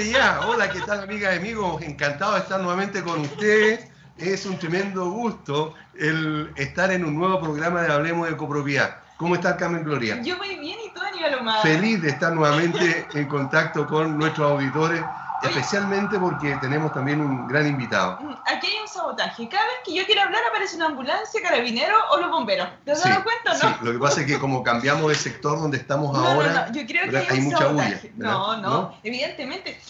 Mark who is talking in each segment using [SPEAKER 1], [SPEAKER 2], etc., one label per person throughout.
[SPEAKER 1] Ya, hola, ¿qué tal amigas y amigos? Encantado de estar nuevamente con ustedes. Es un tremendo gusto el estar en un nuevo programa de Hablemos de Copropiedad. ¿Cómo está Carmen Gloria?
[SPEAKER 2] Yo muy bien, ¿y tú, Aníbal Omar?
[SPEAKER 1] Feliz de estar nuevamente en contacto con nuestros auditores especialmente porque tenemos también un gran invitado.
[SPEAKER 2] Mm, aquí hay un sabotaje. Cada vez que yo quiero hablar aparece una ambulancia, carabinero o los bomberos. ¿Te has dado cuenta o no?
[SPEAKER 1] Sí, lo que pasa es que como cambiamos de sector donde estamos ahora,
[SPEAKER 2] no, yo creo que hay, mucha bulla. No, no, evidentemente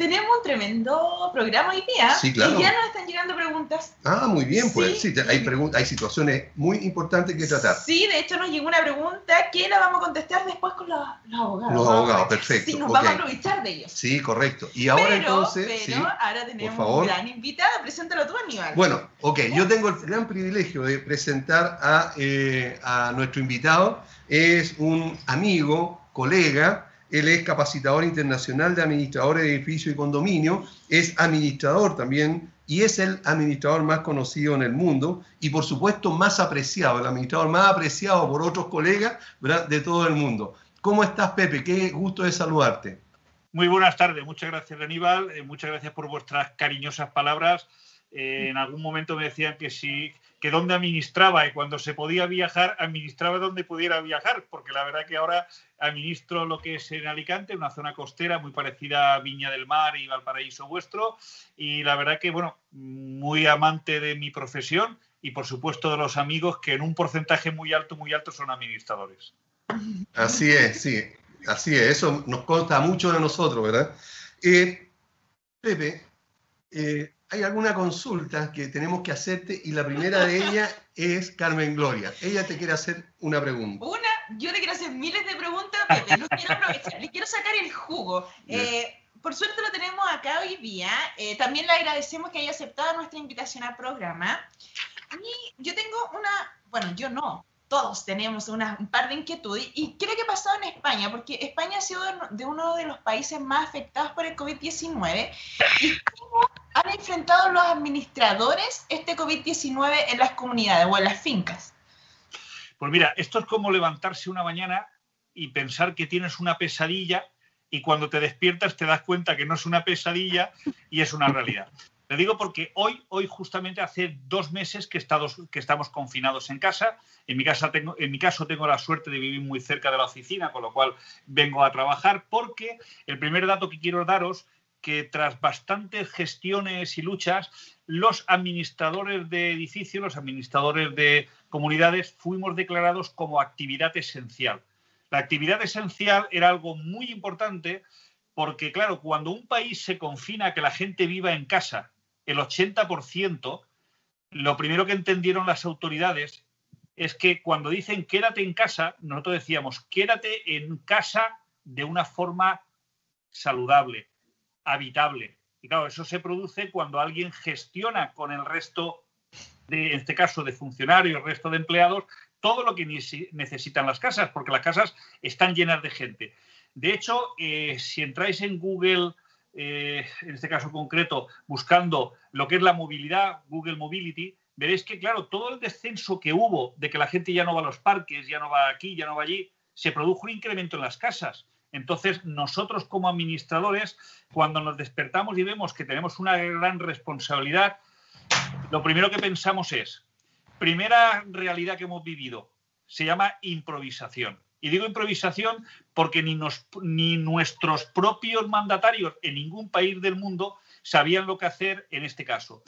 [SPEAKER 2] tenemos un tremendo programa hoy día
[SPEAKER 1] sí, claro.
[SPEAKER 2] y ya nos están llegando preguntas.
[SPEAKER 1] Ah, muy bien, pues sí, hay, hay situaciones muy importantes que tratar.
[SPEAKER 2] Sí, de hecho nos llegó una pregunta que la vamos a contestar después con los, abogados.
[SPEAKER 1] Los abogados, perfecto.
[SPEAKER 2] Sí, nos vamos a aprovechar de ellos.
[SPEAKER 1] Sí, correcto. Y ahora entonces...
[SPEAKER 2] Pero ahora tenemos un gran invitado, preséntalo tú, Aníbal.
[SPEAKER 1] Bueno, ok, yo tengo el gran privilegio de presentar a, eh, a nuestro invitado. Es un amigo, colega, él es capacitador internacional de administradores de edificios y condominio, es administrador también y es el administrador más conocido en el mundo y por supuesto más apreciado, el administrador más apreciado por otros colegas de todo el mundo. ¿Cómo estás, Pepe? Qué gusto de saludarte.
[SPEAKER 3] Muy buenas tardes, muchas gracias, Aníbal, eh, muchas gracias por vuestras cariñosas palabras. Eh, en algún momento me decían que sí, que dónde administraba y cuando se podía viajar, administraba donde pudiera viajar, porque la verdad que ahora administro lo que es en Alicante, una zona costera muy parecida a Viña del Mar y Valparaíso vuestro, y la verdad que, bueno, muy amante de mi profesión y por supuesto de los amigos que en un porcentaje muy alto, muy alto son administradores.
[SPEAKER 1] Así es, sí, así es, eso nos consta mucho de nosotros, ¿verdad? Eh, eh, hay alguna consulta que tenemos que hacerte y la primera de ellas es Carmen Gloria. Ella te quiere hacer una pregunta.
[SPEAKER 2] Una, yo te quiero hacer miles de preguntas, Pepe, lo quiero aprovechar, le quiero sacar el jugo. Eh, por suerte lo tenemos acá hoy día. Eh, también le agradecemos que haya aceptado nuestra invitación al programa. Y yo tengo una, bueno, yo no, todos tenemos un par de inquietudes y creo que ha pasado en España, porque España ha sido de uno de los países más afectados por el COVID-19 y cómo han enfrentado los administradores este COVID-19 en las comunidades o en las fincas.
[SPEAKER 3] Pues mira, esto es como levantarse una mañana y pensar que tienes una pesadilla y cuando te despiertas te das cuenta que no es una pesadilla y es una realidad. Te digo porque hoy, hoy justamente hace dos meses que, estamos confinados en casa. En mi, casa en mi caso tengo la suerte de vivir muy cerca de la oficina, con lo cual vengo a trabajar porque el primer dato que quiero daros que tras bastantes gestiones y luchas, los administradores de edificios, los administradores de comunidades, fuimos declarados como actividad esencial. La actividad esencial era algo muy importante porque, claro, cuando un país se confina a que la gente viva en casa el 80%, lo primero que entendieron las autoridades es que cuando dicen quédate en casa, nosotros decíamos quédate en casa de una forma saludable, habitable. Y claro, eso se produce cuando alguien gestiona con el resto, de, en este caso, de funcionarios, el resto de empleados, todo lo que necesitan las casas, porque las casas están llenas de gente. De hecho, eh, si entráis en Google eh, en este caso concreto, buscando lo que es la movilidad, Google Mobility, veréis que, claro, todo el descenso que hubo de que la gente ya no va a los parques, ya no va aquí, ya no va allí, se produjo un incremento en las casas. Entonces, nosotros como administradores, cuando nos despertamos y vemos que tenemos una gran responsabilidad, lo primero que pensamos es, primera realidad que hemos vivido, se llama improvisación. Y digo improvisación porque ni, nuestros propios mandatarios en ningún país del mundo sabían lo que hacer en este caso.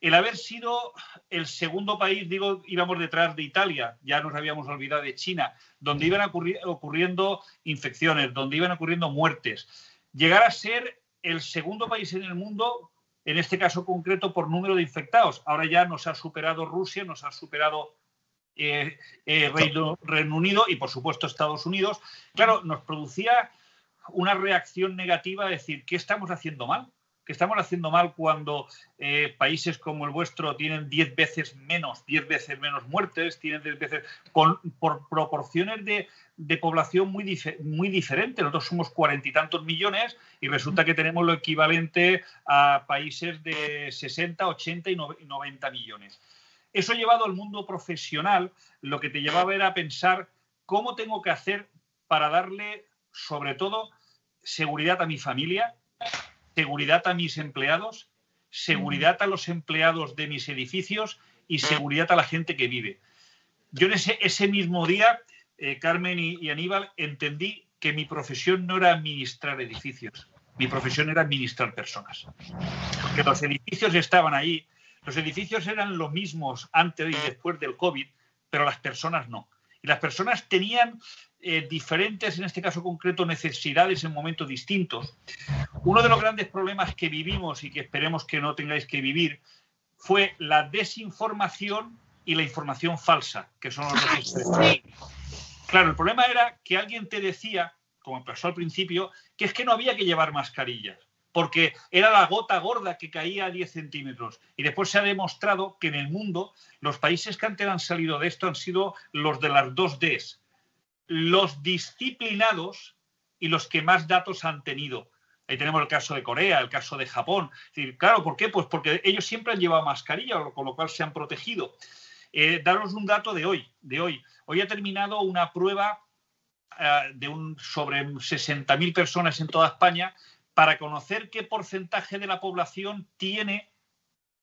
[SPEAKER 3] El haber sido el segundo país, digo, íbamos detrás de Italia, ya nos habíamos olvidado de China, donde iban ocurriendo infecciones, donde iban ocurriendo muertes. Llegar a ser el segundo país en el mundo, en este caso concreto, por número de infectados. Ahora ya nos ha superado Rusia, nos ha superado eh, eh, Reino, Unido y, por supuesto, Estados Unidos, claro, nos producía una reacción negativa decir, ¿qué estamos haciendo mal? ¿Qué estamos haciendo mal cuando eh, países como el vuestro tienen 10 veces menos, 10 veces menos muertes, tienen 10 veces, con, por proporciones de, población muy, muy diferentes. Nosotros somos cuarenta y tantos millones y resulta que tenemos lo equivalente a países de 60, 80 y 90 millones. Eso llevado al mundo profesional, lo que te llevaba era a pensar cómo tengo que hacer para darle, sobre todo, seguridad a mi familia, seguridad a mis empleados, seguridad a los empleados de mis edificios y seguridad a la gente que vive. Yo en ese, mismo día, eh, Carmen y, Aníbal, entendí que mi profesión no era administrar edificios, mi profesión era administrar personas. Porque los edificios estaban ahí, los edificios eran los mismos antes y después del COVID, pero las personas no. Y las personas tenían eh, diferentes, en este caso concreto, necesidades en momentos distintos. Uno de los grandes problemas que vivimos y que esperemos que no tengáis que vivir fue la desinformación y la información falsa, que son los dos Claro, el problema era que alguien te decía, como pasó al principio, que es que no había que llevar mascarillas, porque era la gota gorda que caía a 10 centímetros. Y después se ha demostrado que en el mundo los países que antes han salido de esto han sido los de las dos Ds, los disciplinados y los que más datos han tenido. Ahí tenemos el caso de Corea, el caso de Japón. claro, ¿por qué? Pues porque ellos siempre han llevado mascarilla, con lo cual se han protegido. Eh, daros un dato de hoy, de hoy. Hoy ha terminado una prueba eh, de un, sobre 60.000 personas en toda España para conocer qué porcentaje de la población tiene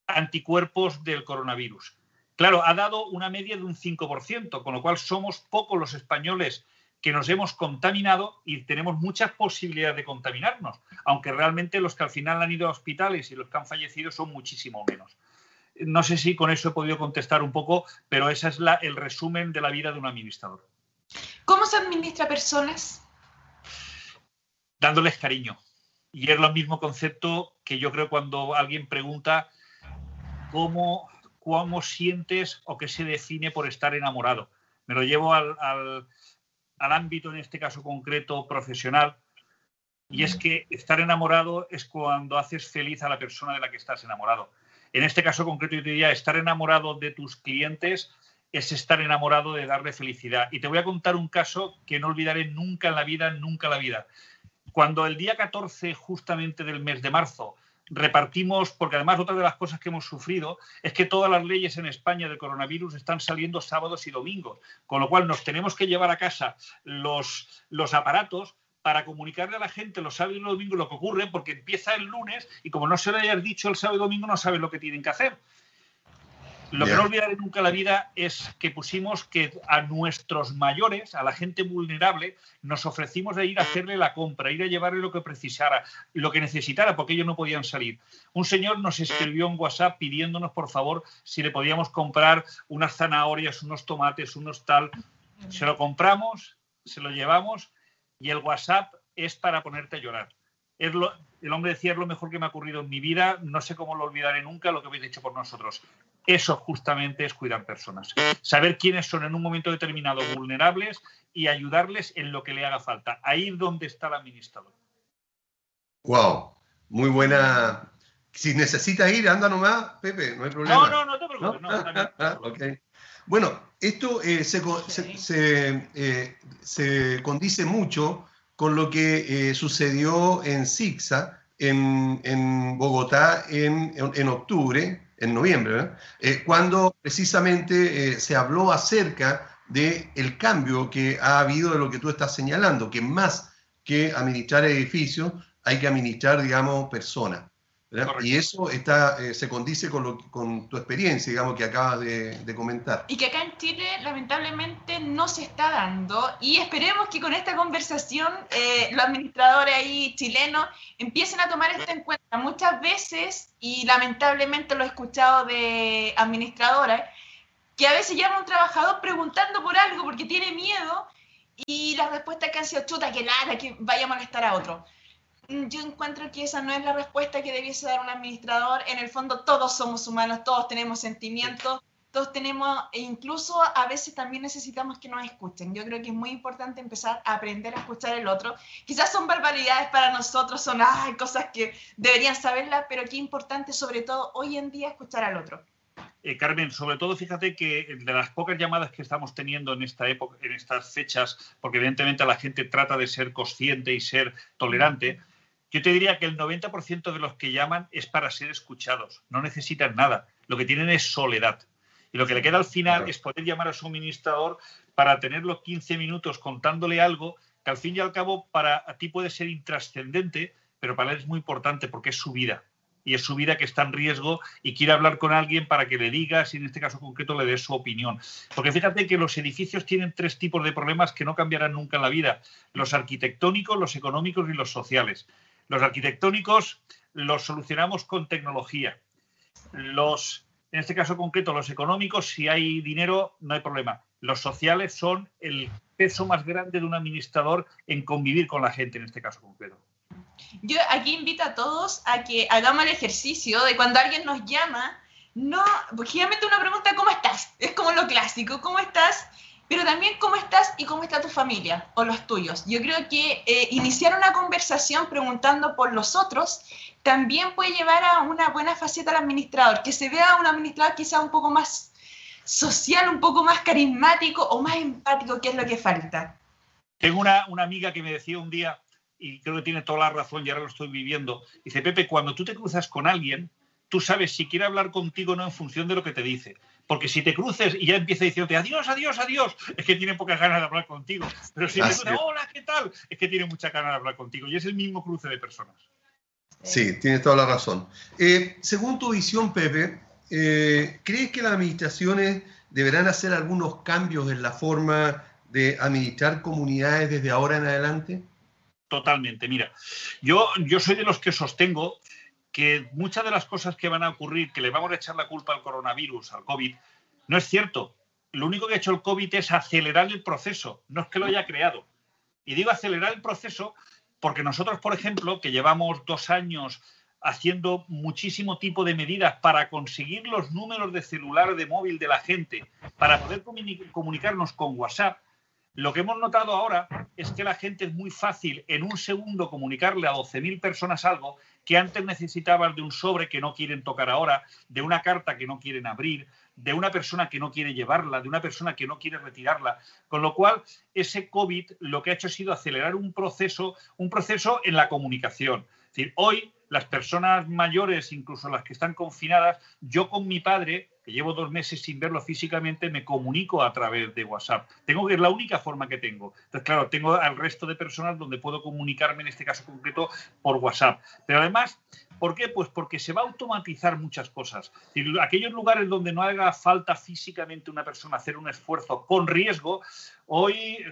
[SPEAKER 3] anticuerpos del coronavirus. Claro, ha dado una media de un 5%, con lo cual somos pocos los españoles que nos hemos contaminado y tenemos muchas posibilidades de contaminarnos, aunque realmente los que al final han ido a hospitales y los que han fallecido son muchísimo menos. No sé si con eso he podido contestar un poco, pero ese es la, el resumen de la vida de un administrador.
[SPEAKER 2] ¿Cómo se administra personas?
[SPEAKER 3] Dándoles cariño. Y es lo mismo concepto que yo creo cuando alguien pregunta cómo cómo sientes o qué se define por estar enamorado. Me lo llevo al, ámbito, en este caso concreto, profesional. Y es que estar enamorado es cuando haces feliz a la persona de la que estás enamorado. En este caso concreto, yo te diría, estar enamorado de tus clientes es estar enamorado de darle felicidad. Y te voy a contar un caso que no olvidaré nunca en la vida, nunca en la vida. Cuando el día 14 justamente del mes de marzo repartimos, porque además otra de las cosas que hemos sufrido es que todas las leyes en España del coronavirus están saliendo sábados y domingos, con lo cual nos tenemos que llevar a casa los, los aparatos para comunicarle a la gente los sábados y los domingos lo que ocurre, porque empieza el lunes y como no se lo hayas dicho el sábado y domingo no saben lo que tienen que hacer. Lo que no olvidaré nunca en la vida es que pusimos que a nuestros mayores, a la gente vulnerable, nos ofrecimos de ir a hacerle la compra, ir a llevarle lo que precisara, lo que necesitara, porque ellos no podían salir. Un señor nos escribió en WhatsApp pidiéndonos, por favor, si le podíamos comprar unas zanahorias, unos tomates, unos tal. Se lo compramos, se lo llevamos y el WhatsApp es para ponerte a llorar. el hombre decía, es lo mejor que me ha ocurrido en mi vida, no sé cómo lo olvidaré nunca lo que habéis hecho por nosotros. Eso justamente es cuidar personas. Saber quiénes son en un momento determinado vulnerables y ayudarles en lo que le haga falta. Ahí es donde está el administrador.
[SPEAKER 1] Wow, muy buena. Si necesitas ir, anda nomás, Pepe, no hay problema.
[SPEAKER 3] No, no, no te preocupes.
[SPEAKER 1] No, Bueno, esto eh, eh, se, condice mucho con lo que eh, sucedió en Sixa, en, Bogotá, en, en octubre, en noviembre, eh, cuando precisamente eh, se habló acerca del el cambio que ha habido de lo que tú estás señalando, que más que administrar edificios, hay que administrar, digamos, personas. Y eso está, eh, se condice con, con, tu experiencia, digamos, que acabas de, comentar.
[SPEAKER 2] Y que acá en Chile, lamentablemente, no se está dando. Y esperemos que con esta conversación eh, los administradores ahí chilenos empiecen a tomar esto en cuenta. Muchas veces, y lamentablemente lo he escuchado de administradoras, que a veces llama a un trabajador preguntando por algo porque tiene miedo y la respuesta que han sido chuta, que nada, que vaya a molestar a otro. Mm, yo encuentro que esa no es la respuesta que debiese dar un administrador. En el fondo todos somos humanos, todos tenemos sentimientos, todos tenemos, e incluso a veces también necesitamos que nos escuchen. Yo creo que es muy importante empezar a aprender a escuchar el otro. Quizás son barbaridades para nosotros, son cosas que deberían saberlas, pero qué importante sobre todo hoy en día escuchar al otro.
[SPEAKER 3] Eh, Carmen, sobre todo fíjate que de las pocas llamadas que estamos teniendo en esta época, en estas fechas, porque evidentemente la gente trata de ser consciente y ser tolerante, yo te diría que el 90% de los que llaman es para ser escuchados, no necesitan nada, lo que tienen es soledad. Y lo que le queda al final es poder llamar a su administrador para tenerlo 15 minutos contándole algo que al fin y al cabo para ti puede ser intrascendente, pero para él es muy importante porque es su vida y es su vida que está en riesgo y quiere hablar con alguien para que le diga, si en este caso concreto le dé su opinión. Porque fíjate que los edificios tienen tres tipos de problemas que no cambiarán nunca en la vida, los arquitectónicos, los económicos y los sociales. Los arquitectónicos los solucionamos con tecnología. Los, en este caso concreto, los económicos, si hay dinero, no hay problema. Los sociales son el peso más grande de un administrador en convivir con la gente, en este caso concreto.
[SPEAKER 2] Yo aquí invito a todos a que hagamos el ejercicio de cuando alguien nos llama, no, porque generalmente uno pregunta cómo estás, es como lo clásico, ¿cómo estás? Pero también cómo estás y cómo está tu familia o los tuyos. Yo creo que eh, iniciar una conversación preguntando por los otros también puede llevar a una buena faceta al administrador, que se vea un administrador quizá un poco más social, un poco más carismático o más empático, que es lo que falta.
[SPEAKER 3] Tengo una, una amiga que me decía un día, y creo que tiene toda la razón y ahora lo estoy viviendo. Dice, Pepe, cuando tú te cruzas con alguien, tú sabes si quiere hablar contigo no en función de lo que te dice. Porque si te cruces y ya empieza diciéndote adiós, adiós, adiós, es que tiene pocas ganas de hablar contigo. Pero si te dice hola, ¿qué tal? Es que tiene mucha ganas de hablar contigo. Y es el mismo cruce de personas.
[SPEAKER 1] Sí, tienes toda la razón. Eh, según tu visión, Pepe, eh, ¿crees que las administraciones deberán hacer algunos cambios en la forma de administrar comunidades desde ahora en adelante?
[SPEAKER 3] Totalmente. Mira, yo, yo soy de los que sostengo que muchas de las cosas que van a ocurrir, que le vamos a echar la culpa al coronavirus, al COVID, no es cierto. Lo único que ha hecho el COVID es acelerar el proceso, no es que lo haya creado. Y digo acelerar el proceso porque nosotros, por ejemplo, que llevamos dos años haciendo muchísimo tipo de medidas para conseguir los números de celular de móvil de la gente, para poder comunicarnos con WhatsApp, lo que hemos notado ahora es que la gente es muy fácil en un segundo comunicarle a 12.000 personas algo que antes necesitaban de un sobre que no quieren tocar ahora, de una carta que no quieren abrir, de una persona que no quiere llevarla, de una persona que no quiere retirarla. Con lo cual, ese COVID lo que ha hecho ha sido acelerar un proceso, un proceso en la comunicación. Es decir, hoy las personas mayores, incluso las que están confinadas, yo con mi padre que llevo dos meses sin verlo físicamente, me comunico a través de WhatsApp. Tengo que es la única forma que tengo. Entonces, claro, tengo al resto de personas donde puedo comunicarme, en este caso concreto, por WhatsApp. Pero además, ¿por qué? Pues porque se va a automatizar muchas cosas. Aquellos lugares donde no haga falta físicamente una persona hacer un esfuerzo con riesgo, hoy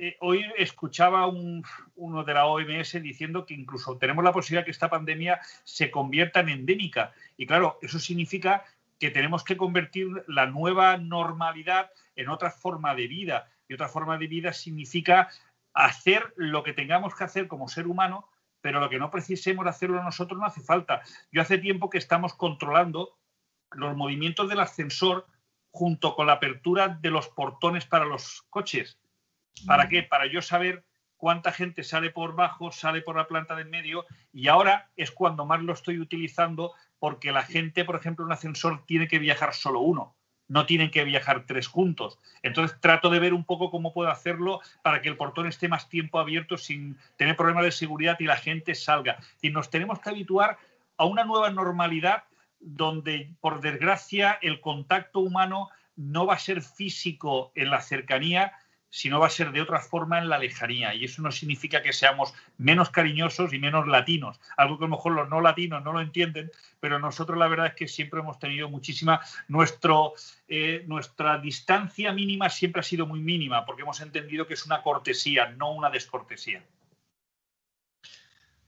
[SPEAKER 3] eh, hoy escuchaba uno de la OMS diciendo que incluso tenemos la posibilidad que esta pandemia se convierta en endémica. Y claro, eso significa que tenemos que convertir la nueva normalidad en otra forma de vida. Y otra forma de vida significa hacer lo que tengamos que hacer como ser humano, pero lo que no precisemos hacerlo nosotros no hace falta. Yo hace tiempo que estamos controlando los movimientos del ascensor junto con la apertura de los portones para los coches. ¿Para mm. qué? Para yo saber cuánta gente sale por bajo, sale por la planta de en medio y ahora es cuando más lo estoy utilizando porque la gente, por ejemplo, en un ascensor tiene que viajar solo uno, no tienen que viajar tres juntos. Entonces trato de ver un poco cómo puedo hacerlo para que el portón esté más tiempo abierto sin tener problemas de seguridad y la gente salga. Y nos tenemos que habituar a una nueva normalidad donde, por desgracia, el contacto humano no va a ser físico en la cercanía, sino va a ser de otra forma en la lejanía. Y eso no significa que seamos menos cariñosos y menos latinos, algo que a lo mejor los no latinos no lo entienden, pero nosotros la verdad es que siempre hemos tenido muchísima, nuestro, eh, nuestra distancia mínima siempre ha sido muy mínima, porque hemos entendido que es una cortesía, no una descortesía.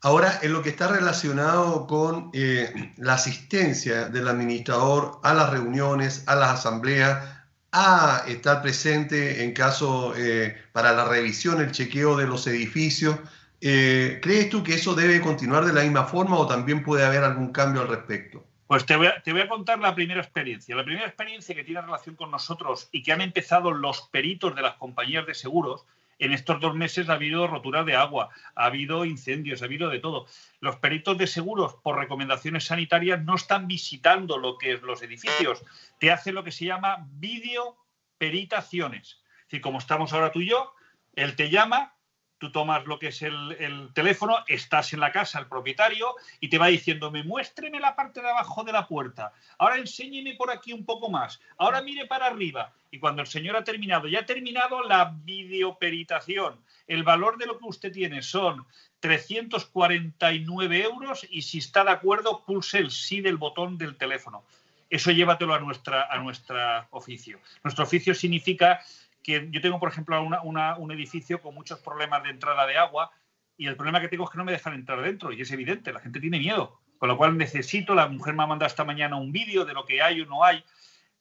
[SPEAKER 1] Ahora, en lo que está relacionado con eh, la asistencia del administrador a las reuniones, a las asambleas, a estar presente en caso eh, para la revisión, el chequeo de los edificios. Eh, ¿Crees tú que eso debe continuar de la misma forma o también puede haber algún cambio al respecto?
[SPEAKER 3] Pues te voy, a, te voy, a, contar la primera experiencia. La primera experiencia que tiene relación con nosotros y que han empezado los peritos de las compañías de seguros en estos dos meses ha habido rotura de agua, ha habido incendios, ha habido de todo. Los peritos de seguros, por recomendaciones sanitarias, no están visitando lo que es los edificios. Te hacen lo que se llama videoperitaciones. Es decir, como estamos ahora tú y yo, él te llama, tú tomas lo que es el, teléfono, estás en la casa, el propietario, y te va diciendo, me muéstreme la parte de abajo de la puerta, ahora enséñeme por aquí un poco más, ahora mire para arriba. Y cuando el señor ha terminado, ya ha terminado la videoperitación, el valor de lo que usted tiene son 349 euros y si está de acuerdo, pulse el sí del botón del teléfono. Eso llévatelo a nuestra, a nuestra oficio. Nuestro oficio significa que yo tengo, por ejemplo, un edificio con muchos problemas de entrada de agua y el problema que tengo es que no me dejan entrar dentro y es evidente, la gente tiene miedo. Con lo cual necesito, la mujer me ha mandado esta mañana un vídeo de lo que hay o no hay,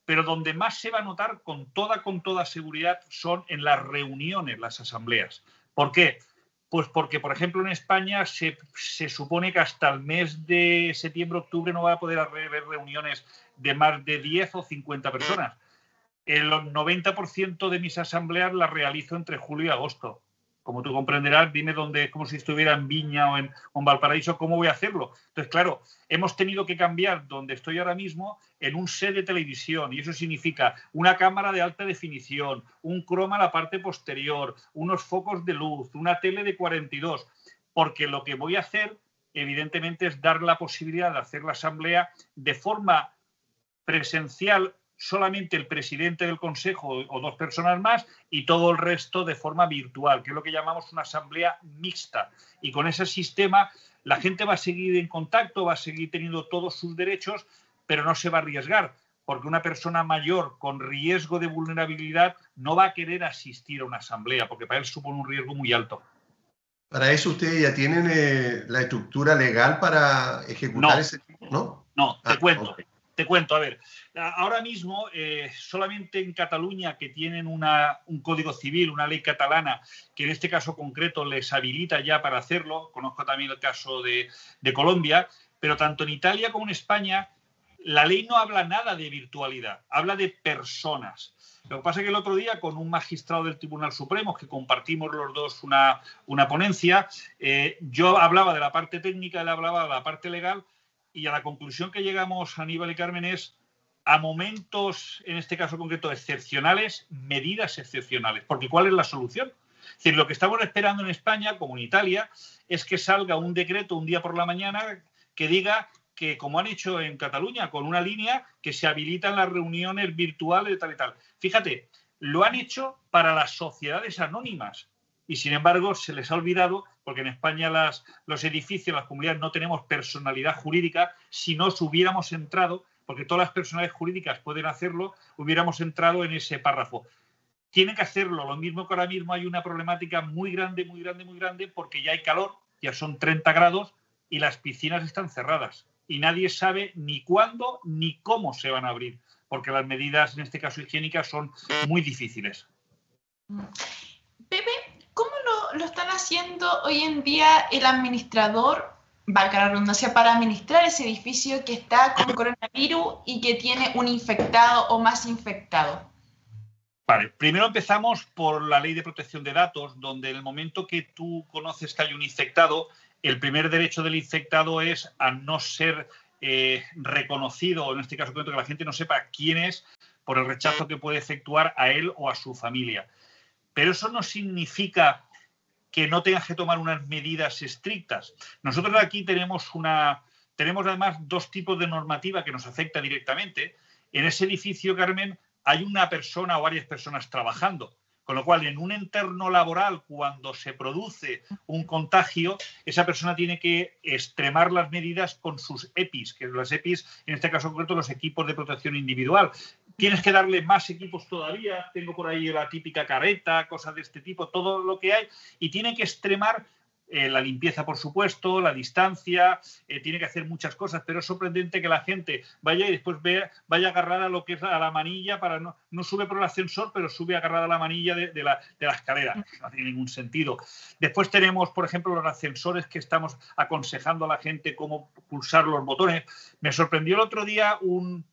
[SPEAKER 3] pero donde más se va a notar con toda, con toda seguridad son en las reuniones, las asambleas. ¿Por qué? Pues porque, por ejemplo, en España se, se supone que hasta el mes de septiembre, octubre no va a poder haber reuniones de más de 10 o 50 personas el 90% de mis asambleas las realizo entre julio y agosto. Como tú comprenderás, dime dónde, como si estuviera en Viña o en, Valparaíso, ¿cómo voy a hacerlo? Entonces, claro, hemos tenido que cambiar donde estoy ahora mismo en un set de televisión y eso significa una cámara de alta definición, un croma a la parte posterior, unos focos de luz, una tele de 42, porque lo que voy a hacer, evidentemente, es dar la posibilidad de hacer la asamblea de forma presencial solamente el presidente del Consejo o dos personas más y todo el resto de forma virtual, que es lo que llamamos una asamblea mixta. Y con ese sistema la gente va a seguir en contacto, va a seguir teniendo todos sus derechos, pero no se va a arriesgar, porque una persona mayor con riesgo de vulnerabilidad no va a querer asistir a una asamblea, porque para él supone un riesgo muy alto.
[SPEAKER 1] Para eso ustedes ya tienen eh, la estructura legal para ejecutar ese
[SPEAKER 3] ¿no? No, te ah, cuento. Te cuento, a ver, ahora mismo eh, solamente en Cataluña que tienen un código civil, una ley catalana, que en este caso concreto les habilita ya para hacerlo, conozco también el caso de, Colombia, pero tanto en Italia como en España la ley no habla nada de virtualidad, habla de personas. Lo que pasa es que el otro día, con un magistrado del Tribunal Supremo, que compartimos los dos una, ponencia, eh, yo hablaba de la parte técnica, él hablaba de la parte legal, y a la conclusión que llegamos, Aníbal y Carmen, es a momentos, en este caso concreto, excepcionales, medidas excepcionales. Porque ¿cuál es la solución? Es decir, lo que estamos esperando en España, como en Italia, es que salga un decreto un día por la mañana que diga que, como han hecho en Cataluña, con una línea que se habilitan las reuniones virtuales de tal y tal. Fíjate, lo han hecho para las sociedades anónimas y sin embargo se les ha olvidado, porque en España las, los edificios, las comunidades no tenemos personalidad jurídica, si no hubiéramos entrado, porque todas las personalidades jurídicas pueden hacerlo, hubiéramos entrado en ese párrafo. Tienen que hacerlo, lo mismo que ahora mismo hay una problemática muy grande, muy grande, muy grande, porque ya hay calor, ya son 30 grados y las piscinas están cerradas y nadie sabe ni cuándo ni cómo se van a abrir, porque las medidas, en este caso higiénicas, son muy difíciles.
[SPEAKER 2] Pepe, ¿cómo lo, están haciendo hoy en día el administrador, valga la redundancia, para administrar ese edificio que está con coronavirus y que tiene un infectado o más infectado?
[SPEAKER 3] Vale, primero empezamos por la ley de protección de datos, donde en el momento que tú conoces que hay un infectado, el primer derecho del infectado es a no ser eh, reconocido, en este caso que la gente no sepa quién es, por el rechazo que puede efectuar a él o a su familia. Pero eso no significa que no tengas que tomar unas medidas estrictas. Nosotros aquí tenemos una, tenemos además dos tipos de normativa que nos afecta directamente. En ese edificio, Carmen, hay una persona o varias personas trabajando. Con lo cual, en un entorno laboral, cuando se produce un contagio, esa persona tiene que extremar las medidas con sus EPIs, que las EPIs, en este caso concreto, los equipos de protección individual. Tienes que darle más equipos todavía. Tengo por ahí la típica careta, cosas de este tipo, todo lo que hay. Y tiene que extremar eh, la limpieza, por supuesto, la distancia, eh, tiene que hacer muchas cosas, pero es sorprendente que la gente vaya y después vea, vaya agarrada a lo que es a la manilla para no, no sube por el ascensor, pero sube agarrada a la manilla de, la, de la escalera. No tiene ningún sentido. Después tenemos, por ejemplo, los ascensores que estamos aconsejando a la gente cómo pulsar los botones. Me sorprendió el otro día un,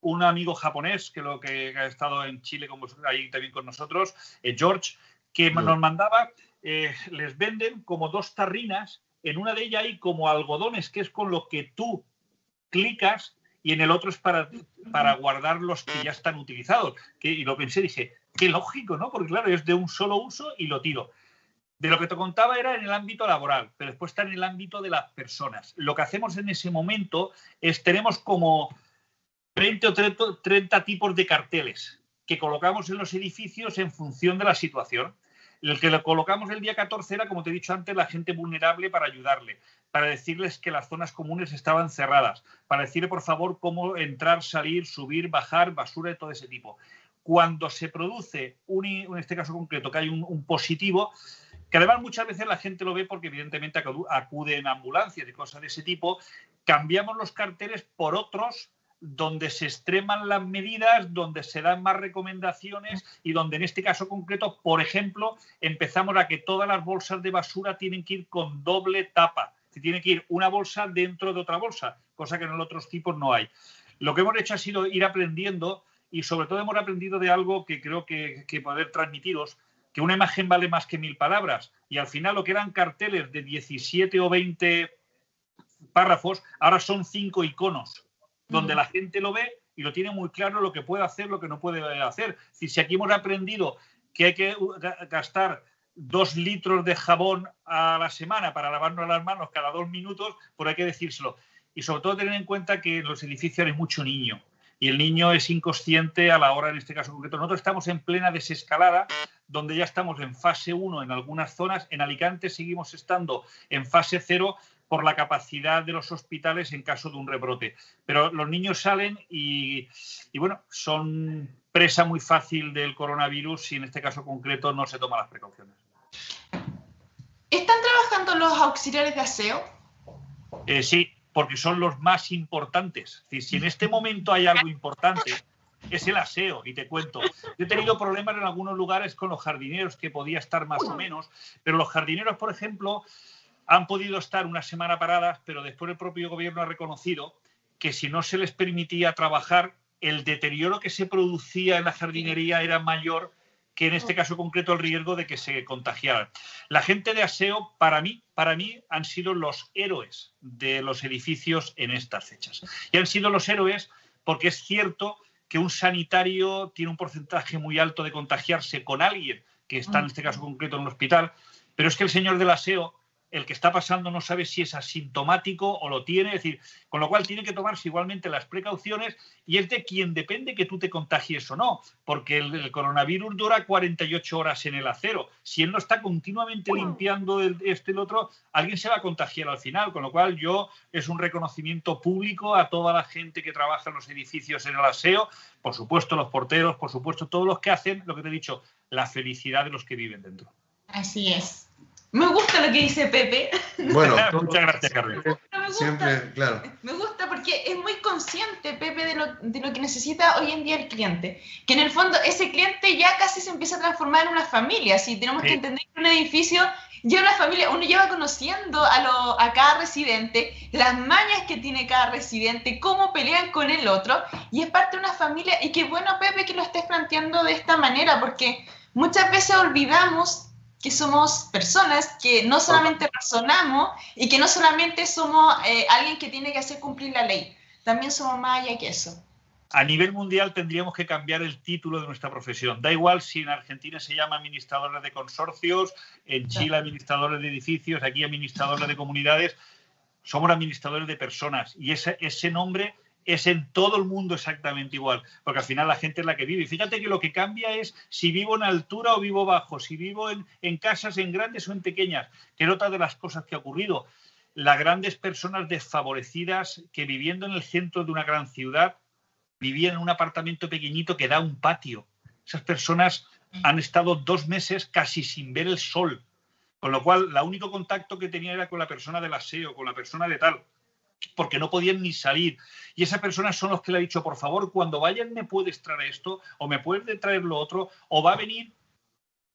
[SPEAKER 3] un amigo japonés que lo que ha estado en Chile como ahí también con nosotros, eh, George, que nos mandaba eh, les venden como dos tarrinas, en una de ellas hay como algodones, que es con lo que tú clicas, y en el otro es para, para guardar los que ya están utilizados. Que, y lo pensé, dije, qué lógico, ¿no? Porque claro, es de un solo uso y lo tiro. De lo que te contaba era en el ámbito laboral, pero después está en el ámbito de las personas. Lo que hacemos en ese momento es tenemos como 20 o 30 tipos de carteles que colocamos en los edificios en función de la situación. El que lo colocamos el día 14 era, como te he dicho antes, la gente vulnerable para ayudarle, para decirles que las zonas comunes estaban cerradas, para decirle, por favor, cómo entrar, salir, subir, bajar, basura de todo ese tipo. Cuando se produce, un, en este caso concreto, que hay un, positivo, que además muchas veces la gente lo ve porque evidentemente acude en ambulancias y cosas de ese tipo, cambiamos los carteles por otros donde se extreman las medidas, donde se dan más recomendaciones y donde en este caso concreto, por ejemplo, empezamos a que todas las bolsas de basura tienen que ir con doble tapa. Se tiene que ir una bolsa dentro de otra bolsa, cosa que en los otros tipos no hay. Lo que hemos hecho ha sido ir aprendiendo y sobre todo hemos aprendido de algo que creo que, que poder transmitiros, que una imagen vale más que mil palabras. Y al final lo que eran carteles de 17 o 20 párrafos, ahora son cinco iconos donde la gente lo ve y lo tiene muy claro lo que puede hacer, lo que no puede hacer. Si aquí hemos aprendido que hay que gastar dos litros de jabón a la semana para lavarnos las manos cada dos minutos, pues hay que decírselo. Y sobre todo tener en cuenta que en los edificios hay mucho niño y el niño es inconsciente a la hora, en este caso concreto. Nosotros estamos en plena desescalada, donde ya estamos en fase 1 en algunas zonas. En Alicante seguimos estando en fase 0 por la capacidad de los hospitales en caso de un rebrote. Pero los niños salen y, bueno, son presa muy fácil del coronavirus y en este caso concreto no se toman las precauciones.
[SPEAKER 2] ¿Están trabajando los auxiliares de aseo?
[SPEAKER 3] Eh, sí, porque son los más importantes. si en este momento hay algo importante, es el aseo, y te cuento. Yo he tenido problemas en algunos lugares con los jardineros, que podía estar más o menos, pero los jardineros, por ejemplo, han podido estar una semana paradas, pero después el propio gobierno ha reconocido que si no se les permitía trabajar, el deterioro que se producía en la jardinería era mayor que en este caso concreto el riesgo de que se contagiaran. La gente de aseo, para mí, para mí, han sido los héroes de los edificios en estas fechas. Y han sido los héroes porque es cierto que un sanitario tiene un porcentaje muy alto de contagiarse con alguien que está en este caso concreto en un hospital, pero es que el señor del aseo el que está pasando no sabe si es asintomático o lo tiene, es decir, con lo cual tiene que tomarse igualmente las precauciones y es de quien depende que tú te contagies o no, porque el, coronavirus dura 48 horas en el acero. Si él no está continuamente limpiando el, este y el otro, alguien se va a contagiar al final, con lo cual yo es un reconocimiento público a toda la gente que trabaja en los edificios en el aseo, por supuesto los porteros, por supuesto todos los que hacen, lo que te he dicho, la felicidad de los que viven dentro.
[SPEAKER 2] Así es. Me gusta lo que dice Pepe.
[SPEAKER 1] Bueno,
[SPEAKER 3] muchas gracias, Carmen.
[SPEAKER 1] Siempre, claro.
[SPEAKER 2] Me gusta porque es muy consciente, Pepe, de lo, de lo, que necesita hoy en día el cliente. Que en el fondo ese cliente ya casi se empieza a transformar en una familia. Si tenemos que entender que un edificio ya una familia, uno lleva conociendo a, lo, a cada residente, las mañas que tiene cada residente, cómo pelean con el otro, y es parte de una familia. Y qué bueno, Pepe, que lo estés planteando de esta manera, porque muchas veces olvidamos que somos personas que no solamente razonamos y que no solamente somos eh, alguien que tiene que hacer cumplir la ley, también somos más allá que eso.
[SPEAKER 3] A nivel mundial tendríamos que cambiar el título de nuestra profesión. Da igual si en Argentina se llama administradores de consorcios, en Chile administradores de edificios, aquí administradores de comunidades. Somos administradores de personas y ese, ese nombre es en todo el mundo exactamente igual, porque al final la gente es la que vive. Y fíjate que lo que cambia es si vivo en altura o vivo bajo, si vivo en, casas en grandes o en pequeñas, que es otra de las cosas que ha ocurrido. Las grandes personas desfavorecidas que viviendo en el centro de una gran ciudad vivían en un apartamento pequeñito que da un patio. Esas personas han estado dos meses casi sin ver el sol, con lo cual, el único contacto que tenía era con la persona del aseo, con la persona de tal porque no podían ni salir. Y esas personas son los que le ha dicho, por favor, cuando vayan me puedes traer esto, o me puedes traer lo otro, o va a venir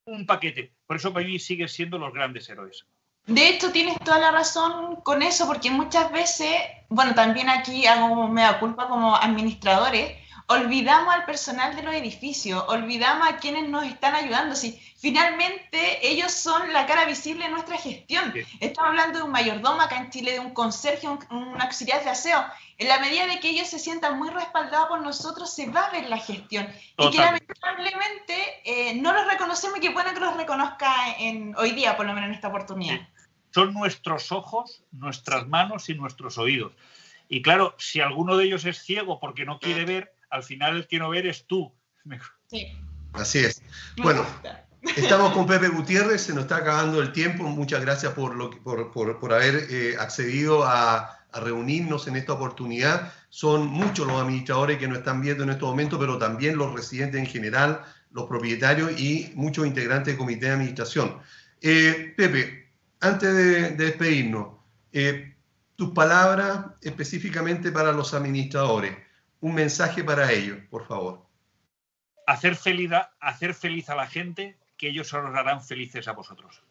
[SPEAKER 3] un paquete. Por eso para mí siguen siendo los grandes héroes.
[SPEAKER 2] De hecho, tienes toda la razón con eso, porque muchas veces, bueno, también aquí hago mea culpa como administradores, olvidamos al personal de los edificios, olvidamos a quienes nos están ayudando. Si finalmente ellos son la cara visible de nuestra gestión. Estamos hablando de un mayordomo acá en Chile, de un conserje, un, auxiliar de aseo. En la medida de que ellos se sientan muy respaldados por nosotros, se va a ver la gestión. Y que lamentablemente eh, no los reconocemos y que bueno que los reconozca en, hoy día, por lo menos en esta oportunidad.
[SPEAKER 3] Son nuestros ojos, nuestras manos y nuestros oídos. Y claro, si alguno de ellos es ciego porque no quiere ver, al final el que no ver es tú.
[SPEAKER 1] Sí. Así es. Bueno, estamos con Pepe Gutiérrez, se nos está acabando el tiempo. Muchas gracias por, lo, por, por, haber eh, accedido a, a, reunirnos en esta oportunidad. Son muchos los administradores que nos están viendo en este momento, pero también los residentes en general, los propietarios y muchos integrantes del comité de administración. Eh, Pepe, antes de, despedirnos, eh, tus palabras específicamente para los administradores. Un mensaje para ellos, por favor.
[SPEAKER 3] Hacer feliz, hacer feliz a la gente, que ellos os harán felices a vosotros.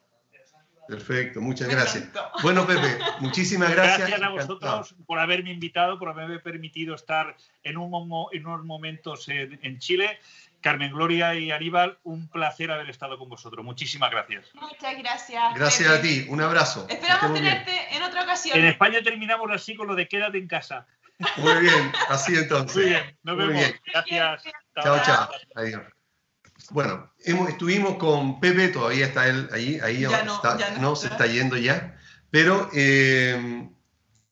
[SPEAKER 1] Perfecto, muchas gracias. Bueno, Pepe, muchísimas gracias.
[SPEAKER 3] Gracias a vosotros por haberme invitado, por haberme permitido estar en, un, en unos momentos en Chile Carmen Gloria y Aníbal, un placer haber estado con vosotros. Muchísimas gracias.
[SPEAKER 2] Muchas gracias.
[SPEAKER 1] Gracias a ti, un abrazo.
[SPEAKER 2] Esperamos tenerte en otra ocasión.
[SPEAKER 3] En España terminamos así con lo de quédate en casa.
[SPEAKER 1] Muy bien, así entonces.
[SPEAKER 3] Muy bien, nos vemos. Gracias.
[SPEAKER 1] Chao, chao. Adiós. Bueno, estuvimos con Pepe, todavía está él ahí, ahí ya no, está, no, se está yendo ya, pero eh,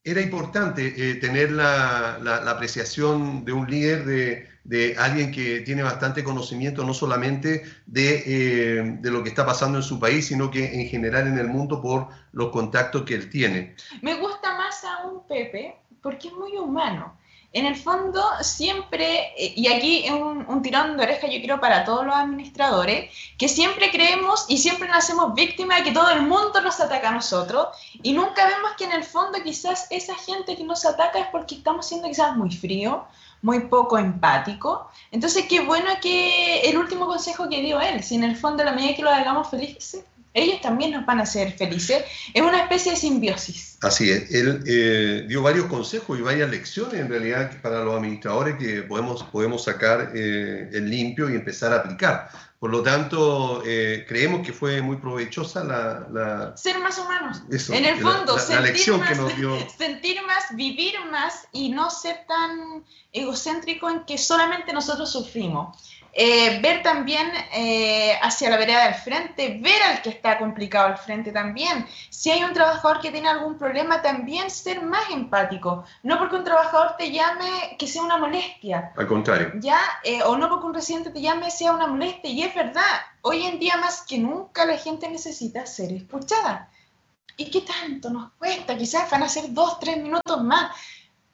[SPEAKER 1] era importante eh, tener la, la, apreciación de un líder de, de alguien que tiene bastante conocimiento no solamente de, eh, de, lo que está pasando en su país, sino que en general en el mundo por los contactos que él tiene.
[SPEAKER 2] Me gusta más a un Pepe porque es muy humano. En el fondo, siempre, eh, y aquí un, un, tirón de oreja, yo creo, para todos los administradores, que siempre creemos y siempre nos hacemos víctimas de que todo el mundo nos ataca a nosotros, y nunca vemos que en el fondo quizás esa gente que nos ataca es porque estamos siendo quizás muy frío, muy poco empático. Entonces, qué bueno que el último consejo que dio él, si en el fondo, a la medida que lo hagamos felices, ellos también nos van a hacer felices. Es una especie de simbiosis.
[SPEAKER 1] Así es. Él eh, dio varios consejos y varias lecciones en realidad para los administradores que podemos, podemos sacar eh, el limpio y empezar a aplicar. Por lo tanto, eh, creemos que fue muy provechosa la...
[SPEAKER 2] ser más humanos. en el fondo,
[SPEAKER 1] la, sentir, lección más, que nos dio.
[SPEAKER 2] sentir más, vivir más y no ser tan egocéntrico en que solamente nosotros sufrimos. Eh, ver también eh, hacia la vereda del frente, ver al que está complicado al frente también. Si hay un trabajador que tiene algún problema, también ser más empático. No porque un trabajador te llame que sea una molestia.
[SPEAKER 1] Al contrario.
[SPEAKER 2] Ya, eh, o no porque un residente te llame sea una molestia. Y es verdad, hoy en día más que nunca la gente necesita ser escuchada. ¿Y qué tanto nos cuesta? Quizás van a ser dos, tres minutos más,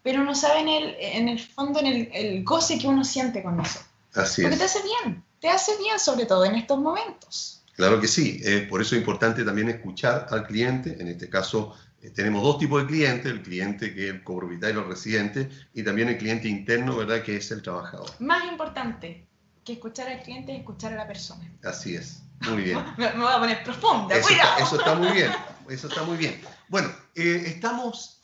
[SPEAKER 2] pero no saben el, en el fondo en el, el goce que uno siente con eso. Porque te hace bien, te hace bien sobre todo en estos momentos.
[SPEAKER 1] Claro que sí, eh, por eso es importante también escuchar al cliente, en este caso eh, tenemos dos tipos de clientes, el cliente que es el copropietario residente y también el cliente interno, ¿verdad? Que es el trabajador.
[SPEAKER 2] Más importante que escuchar al cliente es escuchar a la persona.
[SPEAKER 1] Así es, muy bien.
[SPEAKER 2] me, voy a poner profunda,
[SPEAKER 1] eso
[SPEAKER 2] cuidado.
[SPEAKER 1] Está, eso está muy bien, eso está muy bien. Bueno, eh, estamos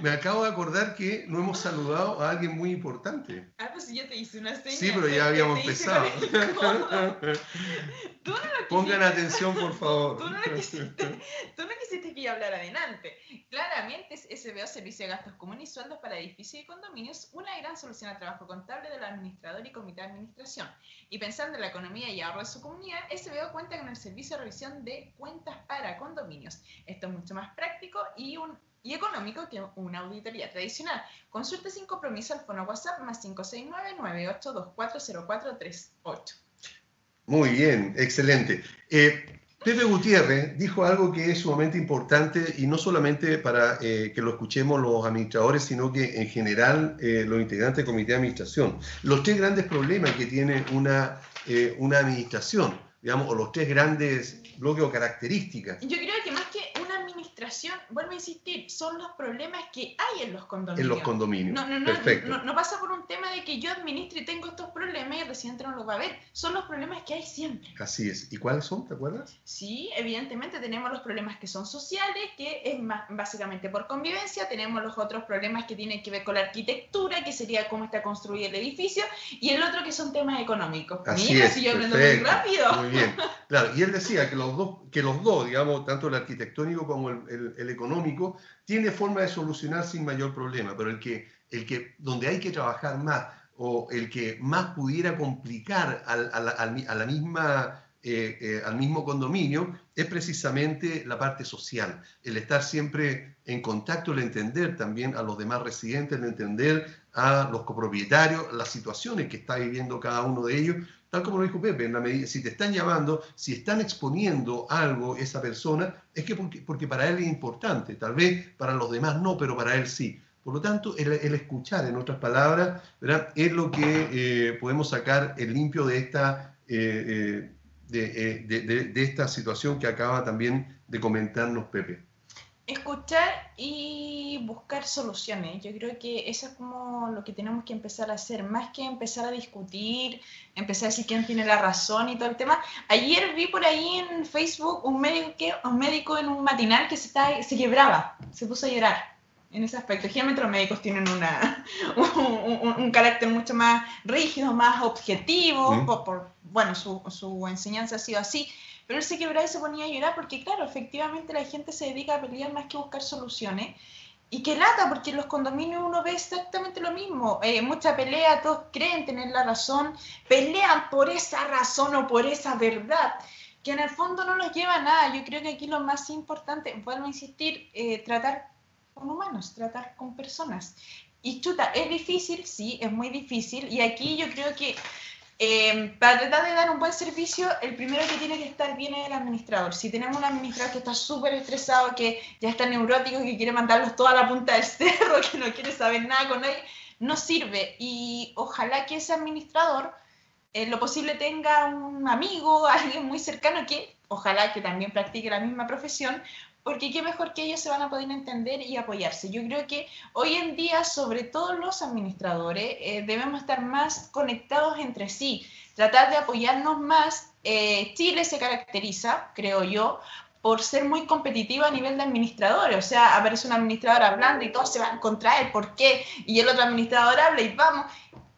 [SPEAKER 1] me acabo de acordar que no hemos saludado a alguien muy importante.
[SPEAKER 2] Ah, pues yo te hice una señal.
[SPEAKER 1] Sí, pero ya habíamos empezado. Pongan atención, por favor.
[SPEAKER 2] Tú no, quisiste, tú no quisiste que yo hablara adelante. Claramente, SBO, Servicio de Gastos Comunes y Sueldos para Edificios y Condominios, una gran solución al trabajo contable del administrador y comité de administración. Y pensando en la economía y ahorro de su comunidad, SBO cuenta con el servicio de revisión de cuentas para condominios. Esto es mucho más práctico y un y económico que una auditoría tradicional. Consulte sin compromiso al fono WhatsApp más 569-98240438.
[SPEAKER 1] Muy bien, excelente. Eh, Pepe Gutiérrez dijo algo que es sumamente importante y no solamente para eh, que lo escuchemos los administradores, sino que en general eh, los integrantes del comité de administración. Los tres grandes problemas que tiene una, una administración, digamos, o los tres grandes bloques o características.
[SPEAKER 2] Yo creo que más administración, vuelvo a insistir, son los problemas que hay en los condominios.
[SPEAKER 1] En los condominios.
[SPEAKER 2] No, no, no,
[SPEAKER 1] Perfecto.
[SPEAKER 2] no, no pasa por un tema de que yo administre y tengo estos problemas y el residente no los va a ver. Son los problemas que hay siempre.
[SPEAKER 1] Así es. ¿Y cuáles son? ¿Te acuerdas?
[SPEAKER 2] Sí, evidentemente tenemos los problemas que son sociales, que es más, básicamente por convivencia, tenemos los otros problemas que tienen que ver con la arquitectura, que sería cómo está construido el edificio, y el otro que son temas económicos.
[SPEAKER 1] Así
[SPEAKER 2] Mira,
[SPEAKER 1] es,
[SPEAKER 2] si yo aprendo muy rápido.
[SPEAKER 1] Muy bien. Claro, y él decía que los dos, que los dos digamos, tanto el arquitectónico como el, el- económico, tiene forma de solucionar sin mayor problema, pero el que, el que, donde hay que trabajar más o el que más pudiera complicar al, al mi- a la misma, eh, eh, al mismo condominio es precisamente la parte social, el estar siempre en contacto, el entender también a los demás residentes, el entender a los copropietarios, las situaciones que está viviendo cada uno de ellos, tal como lo dijo Pepe, en la medida, si te están llamando, si están exponiendo algo esa persona, es que porque, porque para él es importante, tal vez para los demás no, pero para él sí. Por lo tanto, el, escuchar, en otras palabras, es lo que eh, podemos sacar el limpio de esta, eh, eh, de- de- de esta situación que acaba también de comentarnos Pepe.
[SPEAKER 2] Escuchar y buscar soluciones. Yo creo que eso es como lo que tenemos que empezar a hacer, más que empezar a discutir, empezar a decir quién tiene la razón y todo el tema. Ayer vi por ahí en Facebook un médico, que- un médico en un matinal que se, está, se quebraba, se puso a llorar en ese aspecto. Generalmente los médicos tienen una, un, un- un carácter mucho más rígido, más objetivo,
[SPEAKER 1] Mm.
[SPEAKER 2] por, por- bueno, su, su enseñanza ha sido así. Pero él se quebraba y se ponía a llorar porque, claro, efectivamente la gente se dedica a pelear más que a buscar soluciones. Y que lata, porque en los condominios uno ve exactamente lo mismo. Eh, mucha pelea, todos creen tener la razón, pelean por esa razón o por esa verdad, que en el fondo no los lleva a nada. Yo creo que aquí lo más importante, vuelvo a insistir, eh, tratar con humanos, tratar con personas. Y chuta, es difícil, sí, es muy difícil. Y aquí yo creo que eh, para tratar de dar un buen servicio, el primero que tiene que estar bien es el administrador. Si tenemos un administrador que está súper estresado, que ya está neurótico, que quiere mandarlos toda la punta del cerro, que no quiere saber nada con él, no sirve. Y ojalá que ese administrador, en lo posible, tenga un amigo, alguien muy cercano que, ojalá que también practique la misma profesión, porque qué mejor que ellos se van a poder entender y apoyarse. Yo creo que hoy en día, sobre todo los administradores, eh, debemos estar más conectados entre sí, tratar de apoyarnos más. Eh, Chile se caracteriza, creo yo, por ser muy competitiva a nivel de administradores. O sea, aparece un administrador hablando y todos se van contra él, ¿por qué? Y el otro administrador habla y vamos.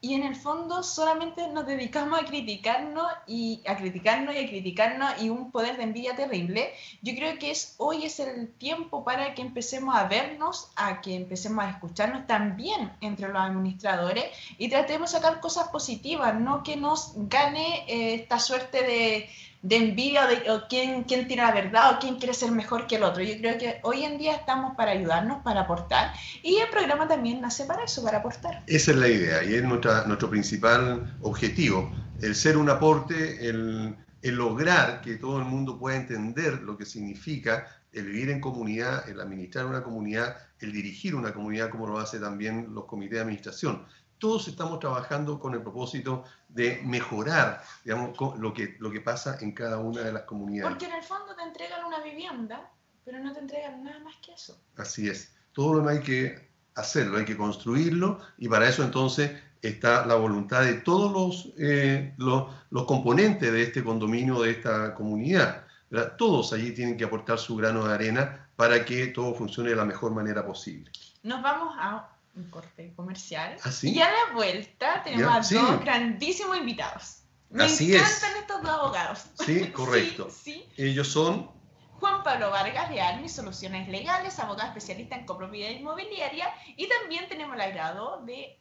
[SPEAKER 2] Y en el fondo solamente nos dedicamos a criticarnos y a criticarnos y a criticarnos y un poder de envidia terrible. Yo creo que es, hoy es el tiempo para que empecemos a vernos, a que empecemos a escucharnos también entre los administradores y tratemos de sacar cosas positivas, no que nos gane eh, esta suerte de, de envidia de o quién, quién tiene la verdad o quién quiere ser mejor que el otro. Yo creo que hoy en día estamos para ayudarnos, para aportar y el programa también nace para eso, para aportar.
[SPEAKER 1] Esa es la idea y es nuestra, nuestro principal objetivo, el ser un aporte, el, el lograr que todo el mundo pueda entender lo que significa el vivir en comunidad, el administrar una comunidad, el dirigir una comunidad como lo hace también los comités de administración. Todos estamos trabajando con el propósito de mejorar digamos, lo, que, lo que pasa en cada una de las comunidades.
[SPEAKER 2] Porque en el fondo te entregan una vivienda, pero no te entregan nada más que eso.
[SPEAKER 1] Así es. Todo lo demás hay que hacerlo, hay que construirlo y para eso entonces está la voluntad de todos los, eh, los, los componentes de este condominio, de esta comunidad. ¿verdad? Todos allí tienen que aportar su grano de arena para que todo funcione de la mejor manera posible.
[SPEAKER 2] Nos vamos a un corte comercial.
[SPEAKER 1] ¿Ah, sí?
[SPEAKER 2] Y a la vuelta tenemos
[SPEAKER 1] Ya,
[SPEAKER 2] a
[SPEAKER 1] sí.
[SPEAKER 2] dos grandísimos invitados. Me
[SPEAKER 1] Así es.
[SPEAKER 2] encantan estos dos abogados.
[SPEAKER 1] Sí, correcto.
[SPEAKER 2] Sí, sí.
[SPEAKER 1] Ellos son,
[SPEAKER 2] Juan Pablo Vargas de Armis Soluciones Legales, abogado especialista en copropiedad inmobiliaria. Y también tenemos el agrado de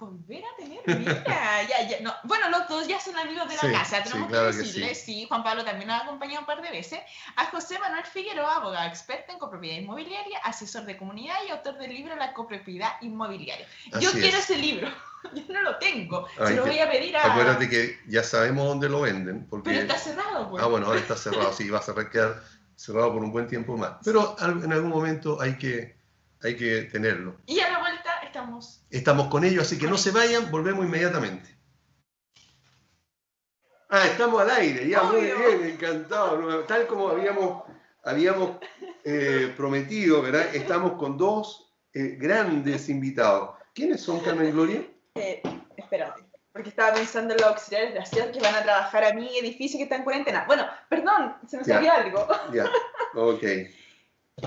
[SPEAKER 2] volver a tener, mira, ya, ya, no. Bueno, los dos ya son amigos de la
[SPEAKER 1] Sí,
[SPEAKER 2] casa,
[SPEAKER 1] sí,
[SPEAKER 2] tenemos
[SPEAKER 1] claro
[SPEAKER 2] que
[SPEAKER 1] que
[SPEAKER 2] decirles, sí. Juan Pablo también nos ha acompañado un par de veces, a José Manuel Figueroa, abogado experto en copropiedad inmobiliaria, asesor de comunidad y autor del libro La copropiedad inmobiliaria. Yo quiero
[SPEAKER 1] es.
[SPEAKER 2] ese libro, yo no lo tengo,
[SPEAKER 1] Ay,
[SPEAKER 2] se lo
[SPEAKER 1] que-
[SPEAKER 2] voy a pedir a...
[SPEAKER 1] acuérdate que ya sabemos dónde lo venden, porque...
[SPEAKER 2] Pero está cerrado, pues.
[SPEAKER 1] Ah, bueno, ahora está cerrado, sí, va a cerrar- quedar cerrado por un buen tiempo más. Pero en algún momento hay que, hay que tenerlo.
[SPEAKER 2] Y a la vuelta estamos
[SPEAKER 1] Estamos con ellos, así que no se vayan, volvemos inmediatamente. Ah, estamos al aire, ya, muy bien, encantado. Tal como habíamos, habíamos eh, prometido, ¿verdad? Estamos con dos eh, grandes invitados. ¿Quiénes son, Carmen Gloria?
[SPEAKER 2] Eh, espérate, porque estaba pensando en los auxiliares de ciudad que van a trabajar a mi edificio que está en cuarentena. Bueno, perdón, se me salió algo.
[SPEAKER 1] Ya, ok.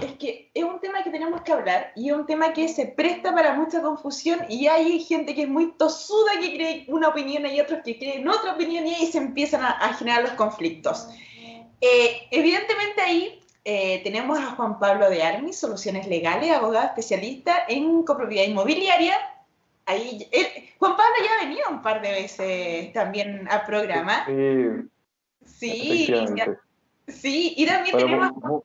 [SPEAKER 2] Es que es un tema que tenemos que hablar y es un tema que se presta para mucha confusión y hay gente que es muy tosuda que cree una opinión y otros que creen otra opinión y ahí se empiezan a, generar los conflictos. Eh, evidentemente ahí eh, tenemos a Juan Pablo de Armi, Soluciones Legales, abogado especialista en copropiedad inmobiliaria. Ahí, Juan Pablo ya ha venido un par de veces también al programa. Sí, sí, y también tenemos...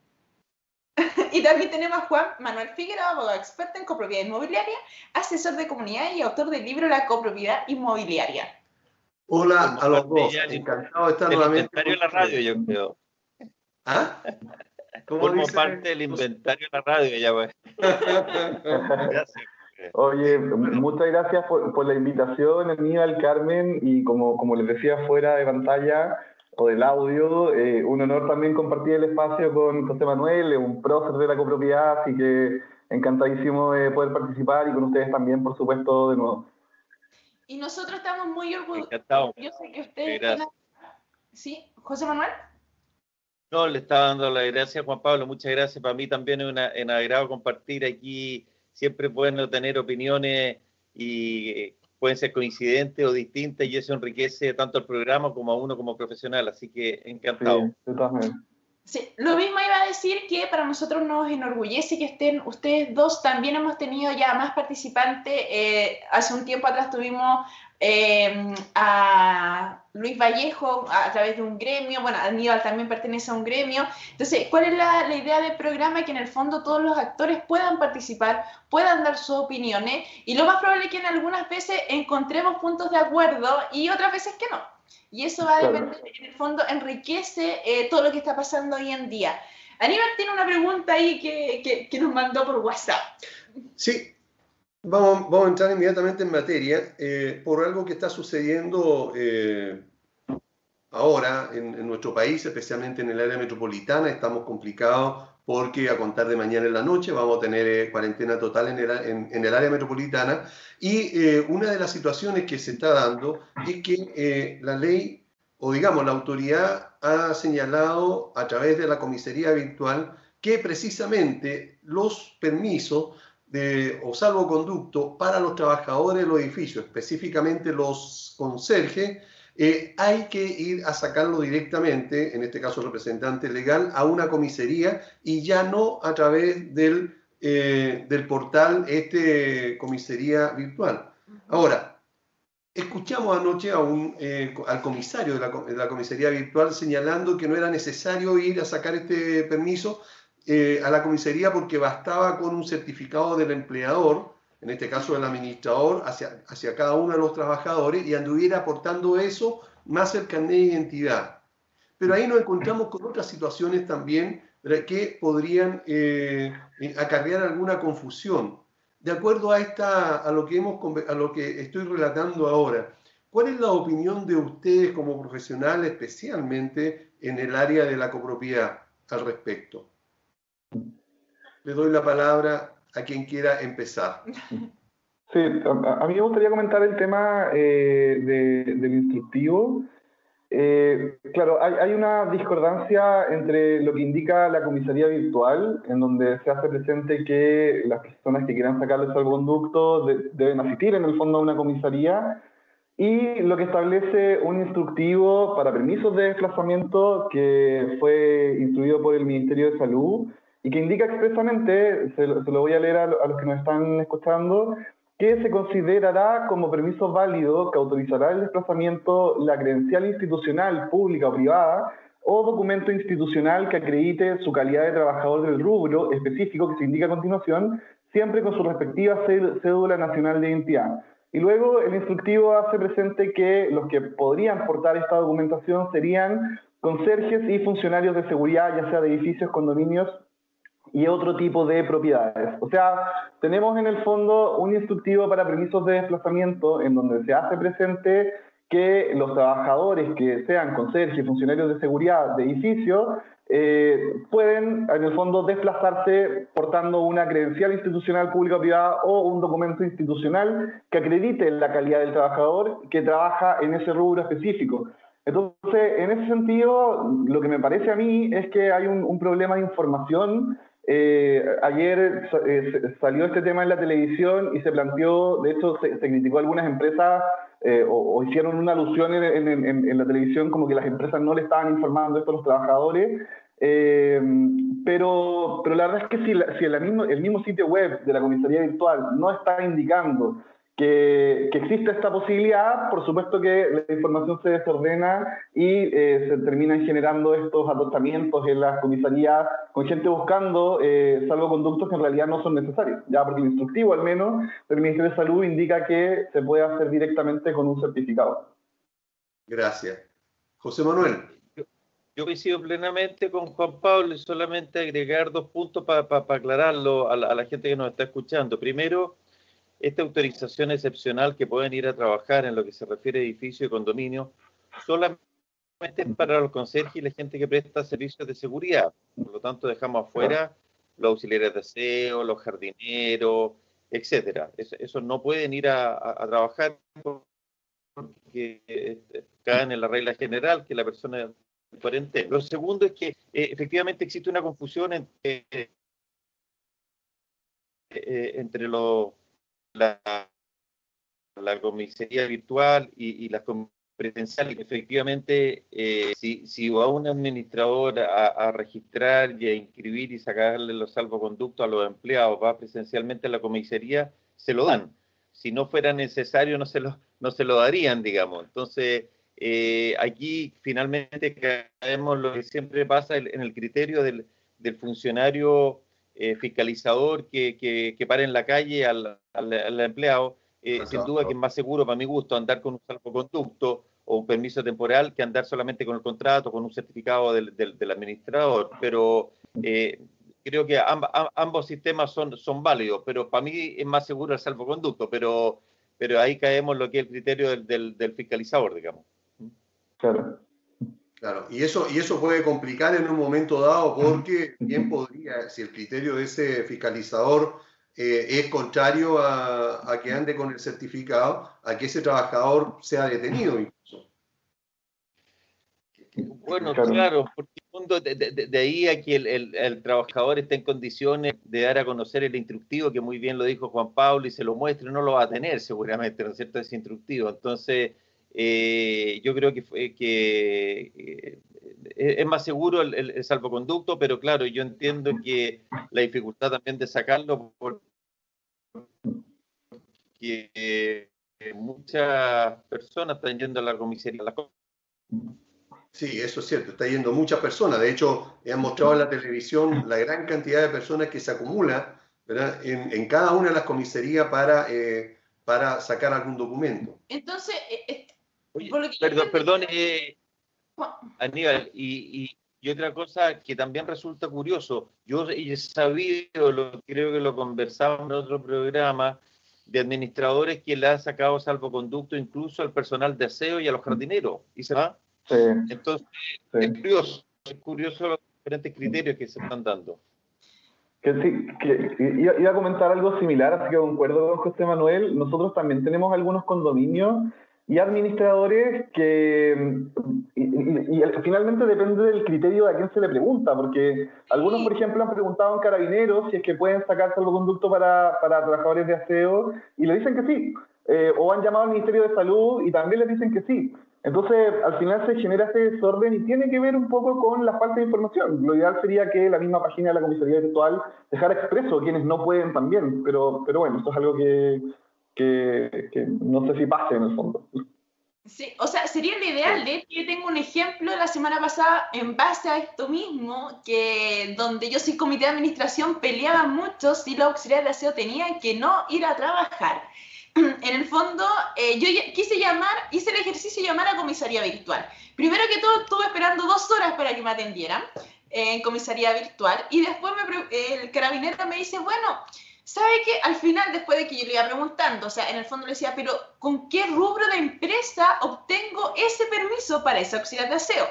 [SPEAKER 2] Y también tenemos a Juan Manuel Figueroa, abogado experto en copropiedad inmobiliaria, asesor de comunidad y autor del libro La copropiedad inmobiliaria.
[SPEAKER 1] Hola a los dos, encantado de estar nuevamente.
[SPEAKER 4] El inventario de la radio, yo creo.
[SPEAKER 1] ¿Ah?
[SPEAKER 4] Formo parte del inventario de la radio, ya pues.
[SPEAKER 5] Oye, muchas gracias por, la invitación, Aníbal, Carmen, y como, como les decía fuera de pantalla o del audio, eh, un honor también compartir el espacio con José Manuel, un prócer de la copropiedad, así que encantadísimo de poder participar y con ustedes también, por supuesto, de nuevo.
[SPEAKER 2] Y nosotros estamos muy orgullosos. Yo sé que ustedes... ¿Sí? ¿José Manuel?
[SPEAKER 4] No, le estaba dando las gracias, Juan Pablo. Muchas gracias. Para mí también es una, en agrado compartir aquí. Siempre pueden tener opiniones y eh, pueden ser coincidentes o distintas y eso enriquece tanto el programa como a uno como profesional. Así que encantado.
[SPEAKER 2] Sí, lo mismo iba a decir que para nosotros nos enorgullece que estén ustedes dos. También hemos tenido ya más participantes. Eh, hace un tiempo atrás tuvimos eh, a Luis Vallejo a, través de un gremio, bueno, Aníbal también pertenece a un gremio. Entonces, ¿cuál es la, idea del programa? Que en el fondo todos los actores puedan participar, puedan dar sus opiniones y lo más probable es que en algunas veces encontremos puntos de acuerdo y otras veces que no. Y eso va a depender, en el fondo enriquece eh, todo lo que está pasando hoy en día. Aníbal tiene una pregunta ahí que, que, que nos mandó por WhatsApp.
[SPEAKER 1] Sí, Vamos, a entrar inmediatamente en materia eh, por algo que está sucediendo eh, ahora en, nuestro país, especialmente en el área metropolitana. Estamos complicados porque a contar de mañana en la noche vamos a tener eh, cuarentena total en el, en el, área metropolitana. Y una de las situaciones que se está dando es que la ley, o digamos la autoridad, ha señalado a través de la comisaría virtual que precisamente los permisos de, o salvoconducto para los trabajadores de los edificios, específicamente los conserjes, eh, hay que ir a sacarlo directamente, en este caso el representante legal, a una comisaría y ya no a través del, eh, del portal este comisaría virtual. Ahora, escuchamos anoche a un, eh, al comisario de la, de la comisaría virtual señalando que no era necesario ir a sacar este permiso eh, a la comisaría porque bastaba con un certificado del empleador, en este caso del administrador, hacia, hacia cada uno de los trabajadores y anduviera aportando eso más el carnet de identidad. Pero ahí nos encontramos con otras situaciones también que podrían eh, acarrear alguna confusión. De acuerdo a, esta, a, lo que hemos, a lo que estoy relatando ahora, ¿cuál es la opinión de ustedes como profesionales, especialmente en el área de la copropiedad, al respecto? Le doy la palabra a quien quiera empezar.
[SPEAKER 5] Sí, a, mí me gustaría comentar el tema eh, del instructivo. Eh, claro, hay, una discordancia entre lo que indica la comisaría virtual, en donde se hace presente que las personas que quieran sacarles el conducto deben asistir en el fondo a una comisaría, y lo que establece un instructivo para permisos de desplazamiento que fue instruido por el Ministerio de Salud y que indica expresamente, se lo, voy a leer a, los que nos están escuchando, que se considerará como permiso válido que autorizará el desplazamiento la credencial institucional, pública o privada, o documento institucional que acredite su calidad de trabajador del rubro específico que se indica a continuación, siempre con su respectiva cédula nacional de identidad. Y luego el instructivo hace presente que los que podrían portar esta documentación serían conserjes y funcionarios de seguridad, ya sea de edificios, condominios y otro tipo de propiedades. O sea, tenemos en el fondo un instructivo para permisos de desplazamiento en donde se hace presente que los trabajadores que sean conserjes funcionarios de seguridad de edificios eh, pueden, en el fondo, desplazarse portando una credencial institucional pública o privada o un documento institucional que acredite la calidad del trabajador que trabaja en ese rubro específico. Entonces, en ese sentido, lo que me parece a mí es que hay un, problema de información. Eh, ayer eh, salió este tema en la televisión y se planteó, de hecho, se, criticó a algunas empresas o, hicieron una alusión en, la televisión como que las empresas no le estaban informando esto a los trabajadores. Eh, pero, pero la verdad es que si, si el, mismo, el mismo sitio web de la comisaría virtual no está indicando que, que, existe esta posibilidad, por supuesto que la información se desordena y eh, se terminan generando estos adoptamientos en las comisarías con gente buscando eh, salvoconductos que en realidad no son necesarios, ya porque el instructivo al menos del Ministerio de Salud indica que se puede hacer directamente con un certificado.
[SPEAKER 1] Gracias. José Manuel.
[SPEAKER 4] Yo coincido plenamente con Juan Pablo y solamente agregar dos puntos para aclararlo a la, gente que nos está escuchando. Primero, esta autorización excepcional que pueden ir a trabajar en lo que se refiere a edificio y condominio, solamente para los conserjes y la gente que presta servicios de seguridad. Por lo tanto, dejamos afuera los auxiliares de aseo, los jardineros, etcétera. Esos no pueden ir a, a trabajar porque eh, caen en la regla general que la persona lo segundo es que eh, efectivamente existe una confusión entre, eh, eh, entre la, comisaría virtual y, las presenciales. Efectivamente, si, si, va un administrador a, registrar y a inscribir y sacarle los salvoconductos a los empleados, va presencialmente a la comisaría, se lo dan. Si no fuera necesario, no se lo, no se lo darían, digamos. Entonces, eh, aquí finalmente caemos lo que siempre pasa en el criterio del, funcionario eh, fiscalizador que, que, para en la calle al, empleado. Eh, sin duda que es más seguro, para mi gusto, andar con un salvoconducto o un permiso temporal que andar solamente con el contrato, con un certificado del, administrador. Pero creo que ambos sistemas son, son válidos, pero para mí es más seguro el salvoconducto, pero, pero ahí caemos lo que es el criterio del, del fiscalizador, digamos.
[SPEAKER 1] Claro. Claro, y eso, y eso puede complicar en un momento dado porque bien podría, si el criterio de ese fiscalizador eh, es contrario a, que ande con el certificado, a que ese trabajador sea detenido incluso.
[SPEAKER 4] Bueno, claro, porque de, ahí a que el, trabajador esté en condiciones de dar a conocer el instructivo, que muy bien lo dijo Juan Pablo, y se lo muestre, no lo va a tener seguramente, ¿no es cierto?, ese instructivo. Entonces, eh, yo creo que, que eh, es más seguro el, salvoconducto, pero claro, yo entiendo que la dificultad también de sacarlo porque muchas personas están yendo a la comisaría.
[SPEAKER 1] Sí, eso es cierto, está yendo muchas personas. De hecho, han mostrado en la televisión la gran cantidad de personas que se acumula En, cada una de las comisarías para, eh, para sacar algún documento.
[SPEAKER 2] Entonces,
[SPEAKER 4] perdón, perdón eh, Aníbal, y, otra cosa que también resulta curioso, yo he sabido, lo, creo que lo conversamos en otro programa, de administradores que le han sacado salvoconducto incluso al personal de aseo y a los jardineros, y se va. Entonces, es curioso, es curioso los diferentes criterios que se están dando.
[SPEAKER 5] Que sí, que iba, a comentar algo similar, así que concuerdo con José Manuel. Nosotros también tenemos algunos condominios y administradores que y, finalmente depende del criterio de a quién se le pregunta, porque algunos, por ejemplo, han preguntado en carabineros si es que pueden sacar salvoconducto para, para trabajadores de aseo y le dicen que sí, eh, o han llamado al Ministerio de Salud y también les dicen que sí. Entonces, al final se genera ese desorden y tiene que ver un poco con la falta de información. Lo ideal sería que la misma página de la comisaría virtual dejara expreso quienes no pueden también, pero, pero bueno, esto es algo que, que, no sé si pase en el fondo.
[SPEAKER 2] Sí, o sea, sería lo ideal. De hecho, yo tengo un ejemplo la semana pasada en base a esto mismo, que donde yo soy comité de administración peleaba mucho si los auxiliares de aseo tenían que no ir a trabajar. En el fondo, eh, yo quise llamar, hice el ejercicio de llamar a comisaría virtual. Primero que todo, estuve esperando dos horas para que me atendieran eh, en comisaría virtual y después me, el carabinero me dice, bueno, ¿sabe qué? Al final, después de que yo le iba preguntando, o sea, en el fondo le decía, pero ¿con qué rubro de empresa obtengo ese permiso para ese auxiliar de aseo?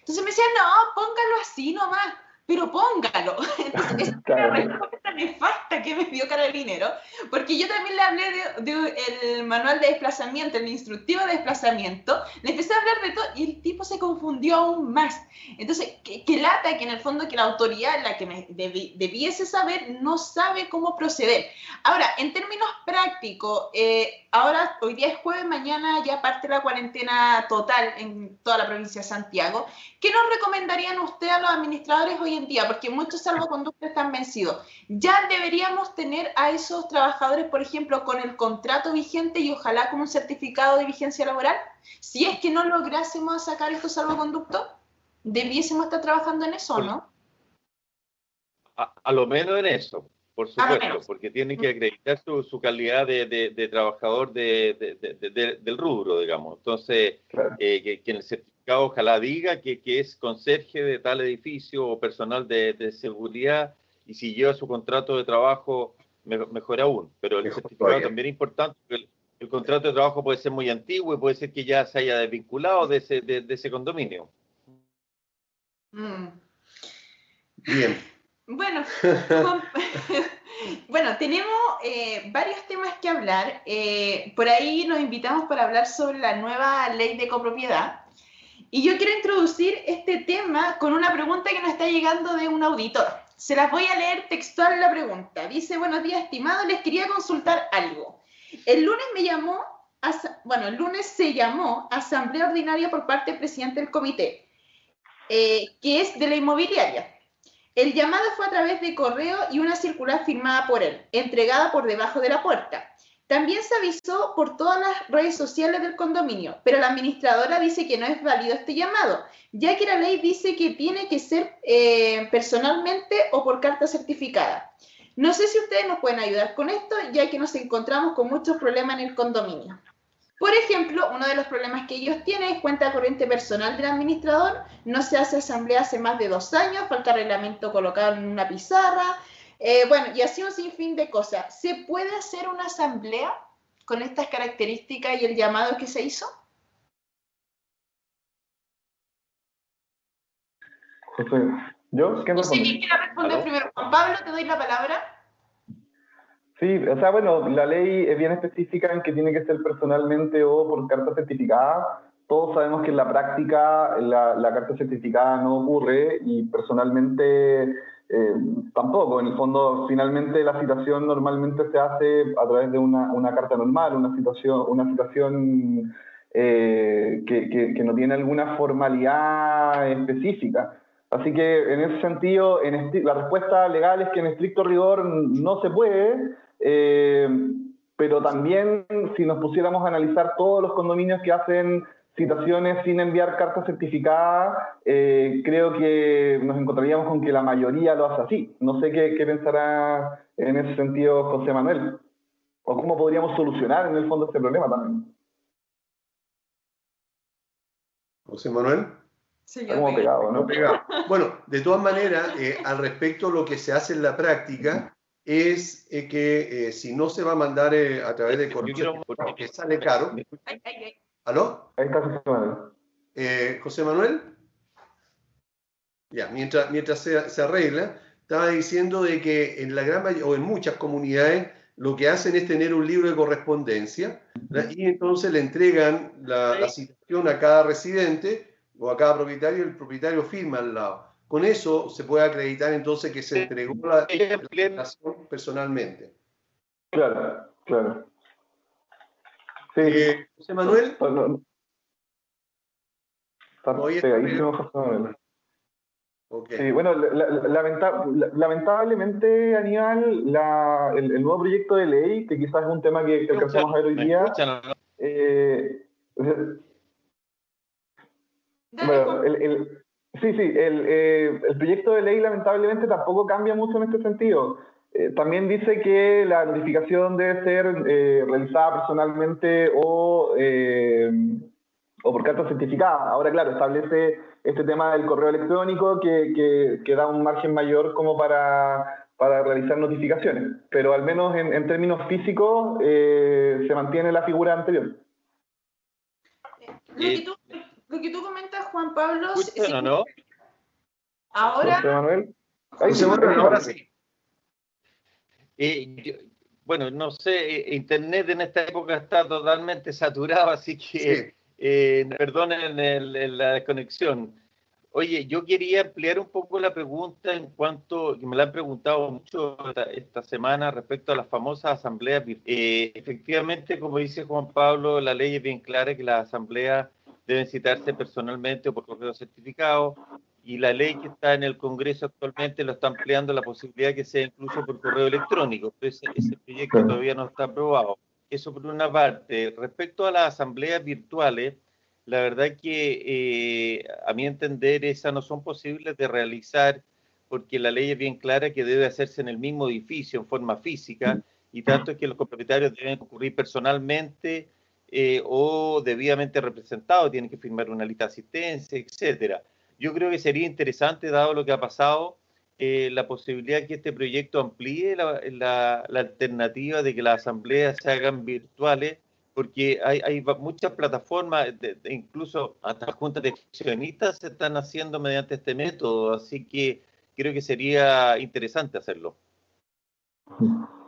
[SPEAKER 2] Entonces me decía, no, póngalo así nomás pero póngalo. Entonces, es una respuesta nefasta que me dio Carabinero, porque yo también le hablé del de, manual de desplazamiento, el instructivo de desplazamiento, le empecé a hablar de todo y el tipo se confundió aún más. Entonces, que, lata que en el fondo que la autoridad, la que me debiese saber, no sabe cómo proceder. Ahora, en términos prácticos, eh, ahora, hoy día es jueves, mañana ya parte la cuarentena total en toda la provincia de Santiago. ¿Qué nos recomendarían ustedes a los administradores hoy en día? Porque muchos salvoconductos están vencidos. ¿Ya deberíamos tener a esos trabajadores, por ejemplo, con el contrato vigente y ojalá con un certificado de vigencia laboral? Si es que no lográsemos sacar estos salvoconductos, ¿debiésemos estar trabajando en eso, no?
[SPEAKER 4] a lo menos en eso por supuesto, porque tienen que acreditar su, calidad de, trabajador del rubro, digamos. Entonces, eh, que, en el certificado ojalá diga que, es conserje de tal edificio o personal de, seguridad y si lleva su contrato de trabajo, mejor, aún. Pero el certificado también es importante, porque el, contrato de trabajo puede ser muy antiguo y puede ser que ya se haya desvinculado de ese, de, ese condominio.
[SPEAKER 2] Mm.
[SPEAKER 1] Bien.
[SPEAKER 2] Bueno, bueno, tenemos eh, varios temas que hablar. Eh, por ahí nos invitamos para hablar sobre la nueva ley de copropiedad. Y yo quiero introducir este tema con una pregunta que nos está llegando de un auditor. Se las voy a leer textual la pregunta. Dice, buenos días, estimado, les quería consultar algo. El lunes me llamó, bueno, el lunes se llamó Asamblea Ordinaria por parte del presidente del comité, eh, que es de la inmobiliaria. El llamado fue a través de correo y una circular firmada por él, entregada por debajo de la puerta. También se avisó por todas las redes sociales del condominio, pero la administradora dice que no es válido este llamado, ya que la ley dice que tiene que ser eh, personalmente o por carta certificada. No sé si ustedes nos pueden ayudar con esto, ya que nos encontramos con muchos problemas en el condominio. Por ejemplo, uno de los problemas que ellos tienen es cuenta corriente personal del administrador, no se hace asamblea hace más de dos años, falta reglamento colocado en una pizarra, eh, bueno, y así un sinfín de cosas. ¿Se puede hacer una asamblea con estas características y el llamado que se hizo?
[SPEAKER 5] José, ¿yo?
[SPEAKER 2] ¿qué quiere responder primero. Juan Pablo, te doy la palabra.
[SPEAKER 5] Sí, o sea, bueno, la ley es bien específica en que tiene que ser personalmente o por carta certificada. Todos sabemos que en la práctica la, carta certificada no ocurre y personalmente eh, tampoco. En el fondo, finalmente la citación normalmente se hace a través de una, una carta normal, una situación, una situación eh, que, que, no tiene alguna formalidad específica. Así que en ese sentido, en la respuesta legal es que en estricto rigor no se puede, eh, pero también si nos pusiéramos a analizar todos los condominios que hacen citaciones sin enviar carta certificada, eh, creo que nos encontraríamos con que la mayoría lo hace así. No sé qué, qué, pensará en ese sentido José Manuel, o cómo podríamos solucionar en el fondo este problema también.
[SPEAKER 1] José Manuel.
[SPEAKER 2] Sí,
[SPEAKER 5] pegado, ¿no?
[SPEAKER 1] Bueno, de todas maneras, eh, al respecto lo que se hace en la práctica, es eh, que eh, si no se va a mandar eh, a través de correo, porque sale caro. ¿Aló?
[SPEAKER 5] Ahí está José Manuel.
[SPEAKER 1] José Manuel. Ya, mientras, mientras se, se, arregla, estaba diciendo de que en la gran o en muchas comunidades lo que hacen es tener un libro de correspondencia y entonces le entregan la, la citación a cada residente o a cada propietario y el propietario firma al lado. Con eso se puede acreditar entonces que se entregó la declaración personalmente.
[SPEAKER 5] Claro, claro.
[SPEAKER 1] Sí. Eh, José Manuel.
[SPEAKER 5] Sí, bueno, lamentablemente, Aníbal, la, el, nuevo proyecto de ley, que quizás es un tema que, que alcanzamos a ver hoy día, eh, bueno, el, Sí, sí, el, eh, el, proyecto de ley lamentablemente tampoco cambia mucho en este sentido. Eh, también dice que la notificación debe ser eh, realizada personalmente o, o por carta certificada. Ahora, claro, establece este tema del correo electrónico que, que, que da un margen mayor como para, para realizar notificaciones, pero al menos en, términos físicos eh, se mantiene la figura anterior.
[SPEAKER 2] Lo que, tú, lo que tú comentas, Juan Pablo...
[SPEAKER 4] no?
[SPEAKER 2] Ahora... José Manuel.
[SPEAKER 1] Ahí se ahora sí.
[SPEAKER 4] Eh, bueno, no sé, eh, Internet en esta época está totalmente saturado, así que eh, perdonen la desconexión. Oye, yo quería ampliar un poco la pregunta en cuanto, que me la han preguntado mucho esta, semana respecto a las famosas asambleas. Eh, efectivamente, como dice Juan Pablo, la ley es bien clara que las asambleas deben citarse personalmente o por correo certificado y la ley que está en el Congreso actualmente lo está ampliando la posibilidad que sea incluso por correo electrónico, pero ese, proyecto todavía no está aprobado. Eso por una parte. Respecto a las asambleas virtuales, la verdad que eh, a mi entender esas no son posibles de realizar porque la ley es bien clara que debe hacerse en el mismo edificio, en forma física, y tanto es que los propietarios deben concurrir personalmente eh, o debidamente representados, tienen que firmar una lista de asistencia, etcétera. Yo creo que sería interesante, dado lo que ha pasado, eh, la posibilidad que este proyecto amplíe la, alternativa de que las asambleas se hagan virtuales, porque hay, muchas plataformas, incluso hasta juntas de accionistas se están haciendo mediante este método, así que creo que sería interesante hacerlo.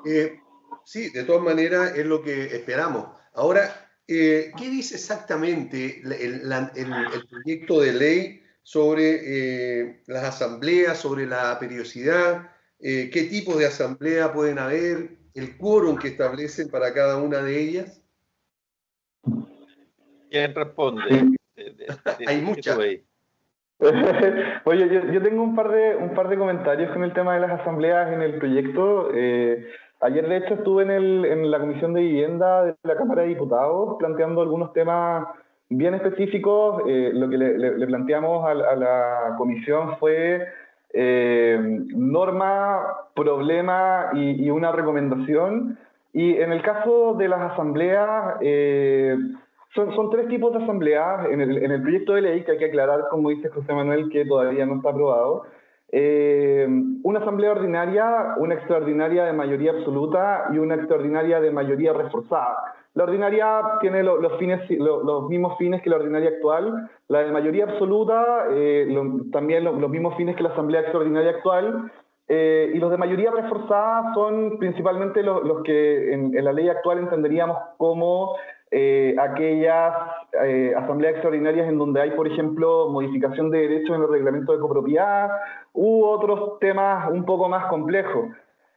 [SPEAKER 1] Eh, sí, de todas maneras es lo que esperamos. Ahora, eh, ¿qué dice exactamente el proyecto de ley? Sobre eh, las asambleas, sobre la periodicidad, eh, qué tipos de asamblea pueden haber, el quórum que establecen para cada una de ellas.
[SPEAKER 4] ¿Quién responde?
[SPEAKER 1] Hay muchas.
[SPEAKER 5] Oye, yo, tengo un par, de, un par de comentarios con el tema de las asambleas en el proyecto. Eh, ayer, de hecho, estuve en, el, en la Comisión de Vivienda de la Cámara de Diputados planteando algunos temas bien específicos, eh, lo que le, planteamos a, la comisión fue eh, norma, problema y, una recomendación. Y en el caso de las asambleas, eh, son, son, tres tipos de asambleas en el, en el, proyecto de ley, que hay que aclarar, como dice José Manuel, que todavía no está aprobado. una asamblea ordinaria, una extraordinaria de mayoría absoluta y una extraordinaria de mayoría reforzada. La ordinaria tiene los, mismos fines que la ordinaria actual, la de mayoría absoluta, eh, también los mismos fines que la asamblea extraordinaria actual, eh, y los de mayoría reforzada son principalmente los, que en, la ley actual entenderíamos como eh, aquellas asambleas extraordinarias en donde hay, por ejemplo, modificación de derechos en el reglamento de copropiedad u otros temas un poco más complejos.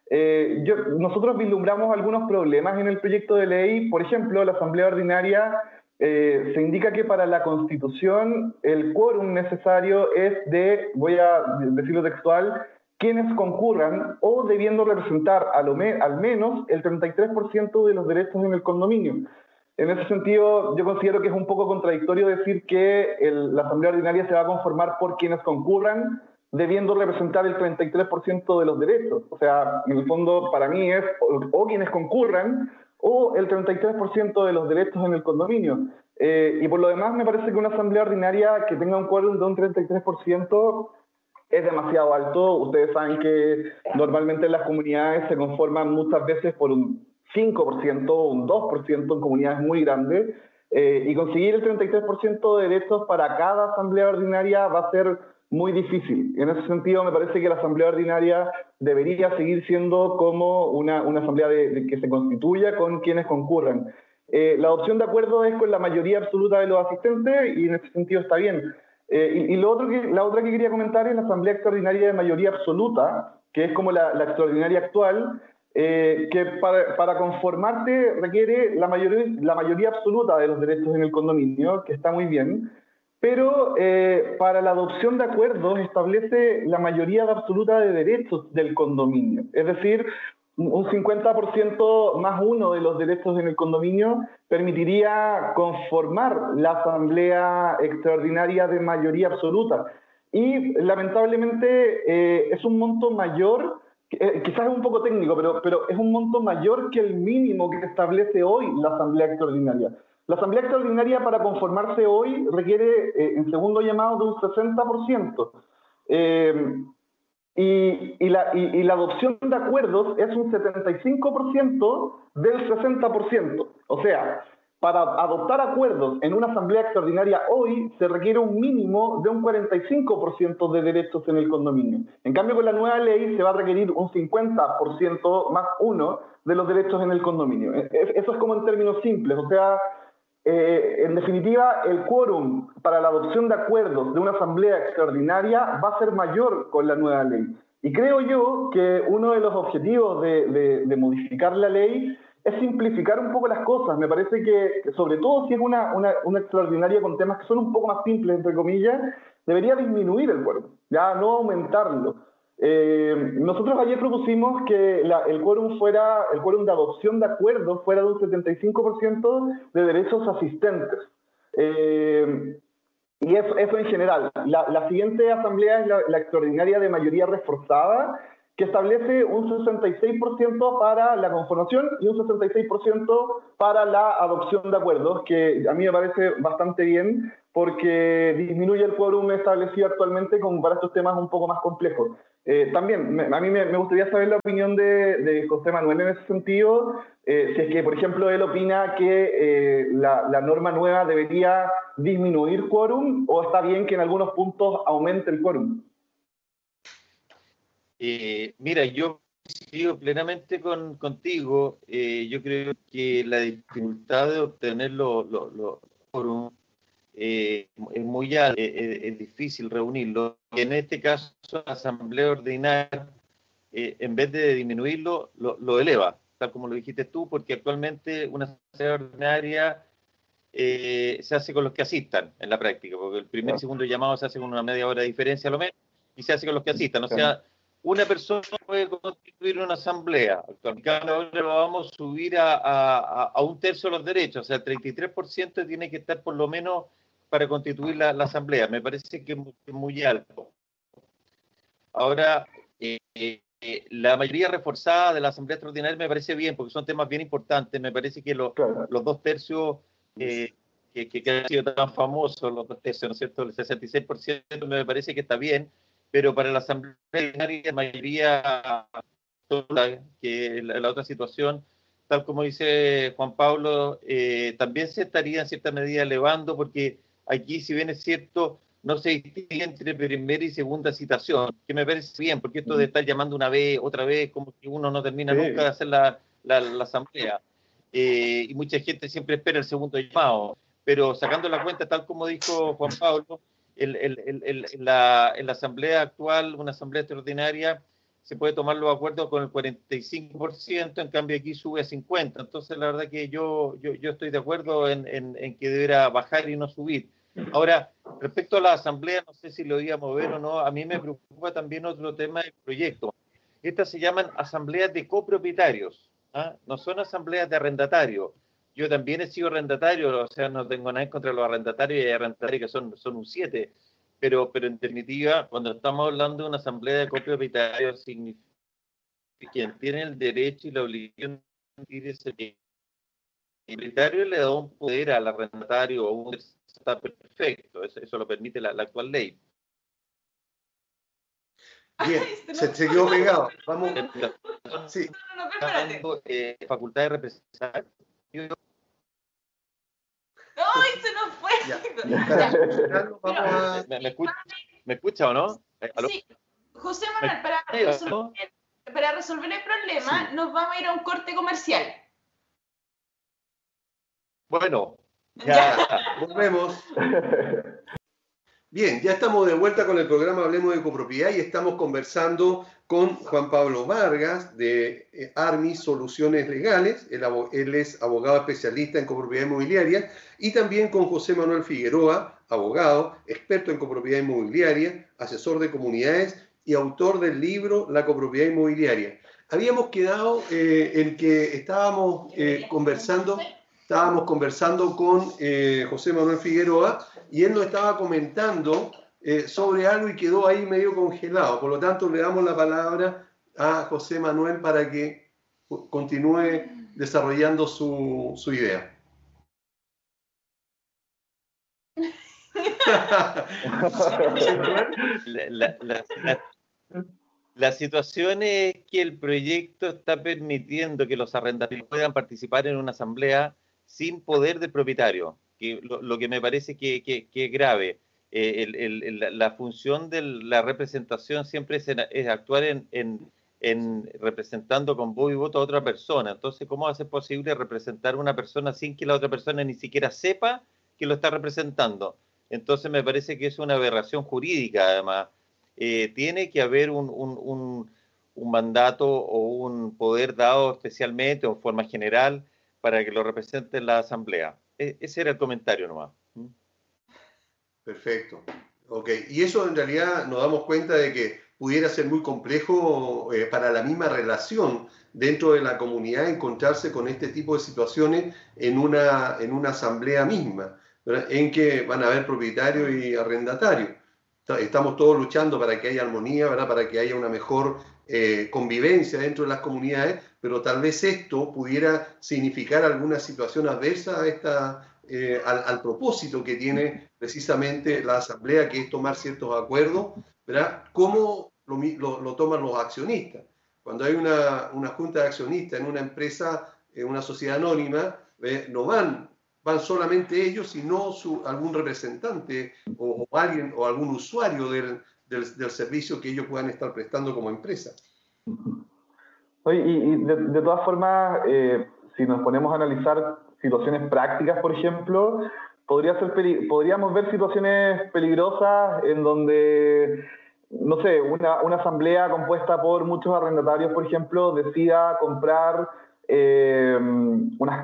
[SPEAKER 5] Eh, nosotros vislumbramos algunos problemas en el proyecto de ley. Por ejemplo, la Asamblea Ordinaria eh, se indica que para la Constitución el quórum necesario es de, voy a decirlo textual, quienes concurran o debiendo representar al menos el 33% de los derechos en el condominio. En ese sentido, yo considero que es un poco contradictorio decir que la Asamblea Ordinaria se va a conformar por quienes concurran debiendo representar el 33% de los derechos. O sea, en el fondo, para mí es o, quienes concurran o el 33% de los derechos en el condominio. Eh, y por lo demás, me parece que una asamblea ordinaria que tenga un quórum de un 33% es demasiado alto. Ustedes saben que normalmente las comunidades se conforman muchas veces por un 5% o un 2% en comunidades muy grandes. Eh, y conseguir el 33% de derechos para cada asamblea ordinaria va a ser muy difícil. En ese sentido, me parece que la Asamblea Ordinaria debería seguir siendo como una, una asamblea de, que se constituya con quienes concurran. Eh, la opción de acuerdo es con la mayoría absoluta de los asistentes y en ese sentido está bien. Eh, y, lo otro que, la otra que quería comentar es la Asamblea Extraordinaria de Mayoría Absoluta, que es como la, la extraordinaria actual, eh, que para, para, conformarte requiere la mayoría, la mayoría absoluta de los derechos en el condominio, que está muy bien pero eh, para la adopción de acuerdos establece la mayoría absoluta de derechos del condominio. Es decir, un 50% más uno de los derechos en el condominio permitiría conformar la asamblea extraordinaria de mayoría absoluta. Y lamentablemente eh, es un monto mayor, eh, quizás es un poco técnico, pero, pero es un monto mayor que el mínimo que establece hoy la asamblea extraordinaria. La Asamblea Extraordinaria para conformarse hoy requiere, eh, en segundo llamado, de un 60%. Eh, y, y, la, y, la, adopción de acuerdos es un 75% del 60%. O sea, para adoptar acuerdos en una asamblea extraordinaria hoy se requiere un mínimo de un 45% de derechos en el condominio. En cambio, con la nueva ley se va a requerir un 50% más uno de los derechos en el condominio. E, e, eso es como en términos simples. O sea, eh, en definitiva, el quórum para la adopción de acuerdos de una asamblea extraordinaria va a ser mayor con la nueva ley. Y creo yo que uno de los objetivos de, modificar la ley es simplificar un poco las cosas. Me parece que, sobre todo si es una, una, extraordinaria con temas que son un poco más simples, entre comillas, debería disminuir el quórum, ya no aumentarlo. Eh, nosotros ayer propusimos que el quórum fuera, el quórum de adopción de acuerdos fuera de un 75% de derechos asistentes. Eh, y eso, eso, en general. La, siguiente asamblea es la, extraordinaria de mayoría reforzada, que establece un 66% para la conformación y un 66% para la adopción de acuerdos, que a mí me parece bastante bien porque disminuye el quórum establecido actualmente como para estos temas un poco más complejos. Eh, también, a mí me, gustaría saber la opinión de, José Manuel en ese sentido, eh, si es que, por ejemplo, él opina que eh, la, norma nueva debería disminuir quórum o está bien que en algunos puntos aumente el quórum.
[SPEAKER 4] mira, yo sigo plenamente con, contigo. yo creo que la dificultad de obtener los lo, quórum eh, es muy alto, eh, eh, es, difícil reunirlo. Y en este caso, la Asamblea Ordinaria, en vez de disminuirlo, lo, eleva, tal como lo dijiste tú, porque actualmente una Asamblea Ordinaria se hace con los que asistan en la práctica, porque el primer y segundo llamado se hace con una media hora de diferencia a lo menos, y se hace con los que asistan. O sea, una persona puede constituir una asamblea. Actualmente ahora lo vamos a subir a, a, un tercio de los derechos, o sea, el 33% tiene que estar por lo menos para constituir la, asamblea. Me parece que es muy, alto. Ahora, eh, eh, la mayoría reforzada de la asamblea extraordinaria me parece bien, porque son temas bien importantes. Me parece que los dos tercios eh, que, que, han sido tan famosos, los dos tercios, ¿no es cierto? El 66% me parece que está bien, pero para la asamblea extraordinaria, la mayoría, que la, la otra situación, tal como dice Juan Pablo, también se estaría en cierta medida elevando porque aquí, si bien es cierto, no se distingue entre primera y segunda citación, que me parece bien, porque esto de estar llamando una vez, otra vez, como que uno no termina nunca de hacer la, asamblea. Eh, y mucha gente siempre espera el segundo llamado. Pero sacando la cuenta, tal como dijo Juan Pablo, el, el, la, en la asamblea actual, una asamblea extraordinaria, se puede tomar los acuerdos con el 45%, en cambio aquí sube a 50%. Entonces, la verdad que yo, yo, yo estoy de acuerdo en, en, que deberá bajar y no subir. Ahora, respecto a la asamblea, no sé si lo iba a mover o no, a mí me preocupa también otro tema del proyecto. Estas se llaman asambleas de copropietarios, ¿ah? no son asambleas de arrendatarios. Yo también he sido arrendatario, o sea, no tengo nada en contra de los arrendatarios y arrendatarios que son, son un 7 pero, pero en definitiva, cuando estamos hablando de una asamblea de copropietarios, significa que quien tiene el derecho y la obligación de ese el propietario le da un poder al arrendatario o un está perfecto, eso, lo permite la, actual ley.
[SPEAKER 1] Bien, se, se, quedó pegado. Vamos.
[SPEAKER 2] Sí. No, no,
[SPEAKER 4] eh, facultad de representar
[SPEAKER 2] ¡Ay,
[SPEAKER 4] ¿Me, escucha, o no?
[SPEAKER 2] Eh, sí. José Manuel, para resolver, para resolver el problema, nos vamos a ir a un corte comercial.
[SPEAKER 4] Bueno,
[SPEAKER 1] ya, volvemos. Bien, ya estamos de vuelta con el programa Hablemos de Copropiedad y estamos conversando con Juan Pablo Vargas de eh, Armis Soluciones Legales. Él, es abogado especialista en copropiedad inmobiliaria y también con José Manuel Figueroa, abogado, experto en copropiedad inmobiliaria, asesor de comunidades y autor del libro La copropiedad inmobiliaria. Habíamos quedado eh, en que estábamos eh, conversando estábamos conversando con José Manuel Figueroa y él nos estaba comentando eh, sobre algo y quedó ahí medio congelado. Por lo tanto, le damos la palabra a José Manuel para que continúe desarrollando su, idea.
[SPEAKER 4] La situación es que el proyecto está permitiendo que los arrendatarios puedan participar en una asamblea sin poder del propietario, que lo, que me parece que, es grave. Eh, la función de la representación siempre es, actuar en, representando con voz y voto a otra persona. Entonces, ¿cómo va a ser posible representar a una persona sin que la otra persona ni siquiera sepa que lo está representando? Entonces, me parece que es una aberración jurídica, además. Eh, tiene que haber un, un, mandato o un poder dado especialmente o en forma general para que lo represente la Asamblea. E, ese era el comentario nomás. ¿Mm?
[SPEAKER 1] Perfecto. Ok, y eso en realidad nos damos cuenta de que pudiera ser muy complejo eh, para la misma relación dentro de la comunidad encontrarse con este tipo de situaciones en una, en una asamblea misma, en que van a haber propietarios y arrendatarios estamos todos luchando para que haya armonía, para que haya una mejor eh, convivencia dentro de las comunidades, pero tal vez esto pudiera significar alguna situación adversa a esta, eh, al, propósito que tiene precisamente la Asamblea, que es tomar ciertos acuerdos, ¿verdad? ¿Cómo lo, toman los accionistas? Cuando hay una, una, junta de accionistas en una empresa, en una sociedad anónima, no van van solamente ellos y no algún representante o, alguien o algún usuario del, del, servicio que ellos puedan estar prestando como empresa.
[SPEAKER 5] Y, de, todas formas, eh, si nos ponemos a analizar situaciones prácticas, por ejemplo, podría ser podríamos ver situaciones peligrosas en donde, no sé, una, asamblea compuesta por muchos arrendatarios, por ejemplo, decida comprar eh,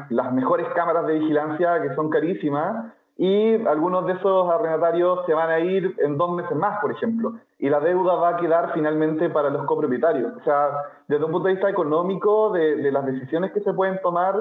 [SPEAKER 5] las mejores cámaras de vigilancia que son carísimas y algunos de esos arrendatarios se van a ir en dos meses más, por ejemplo, y la deuda va a quedar finalmente para los copropietarios. O sea, desde un punto de vista económico, de, las decisiones que se pueden tomar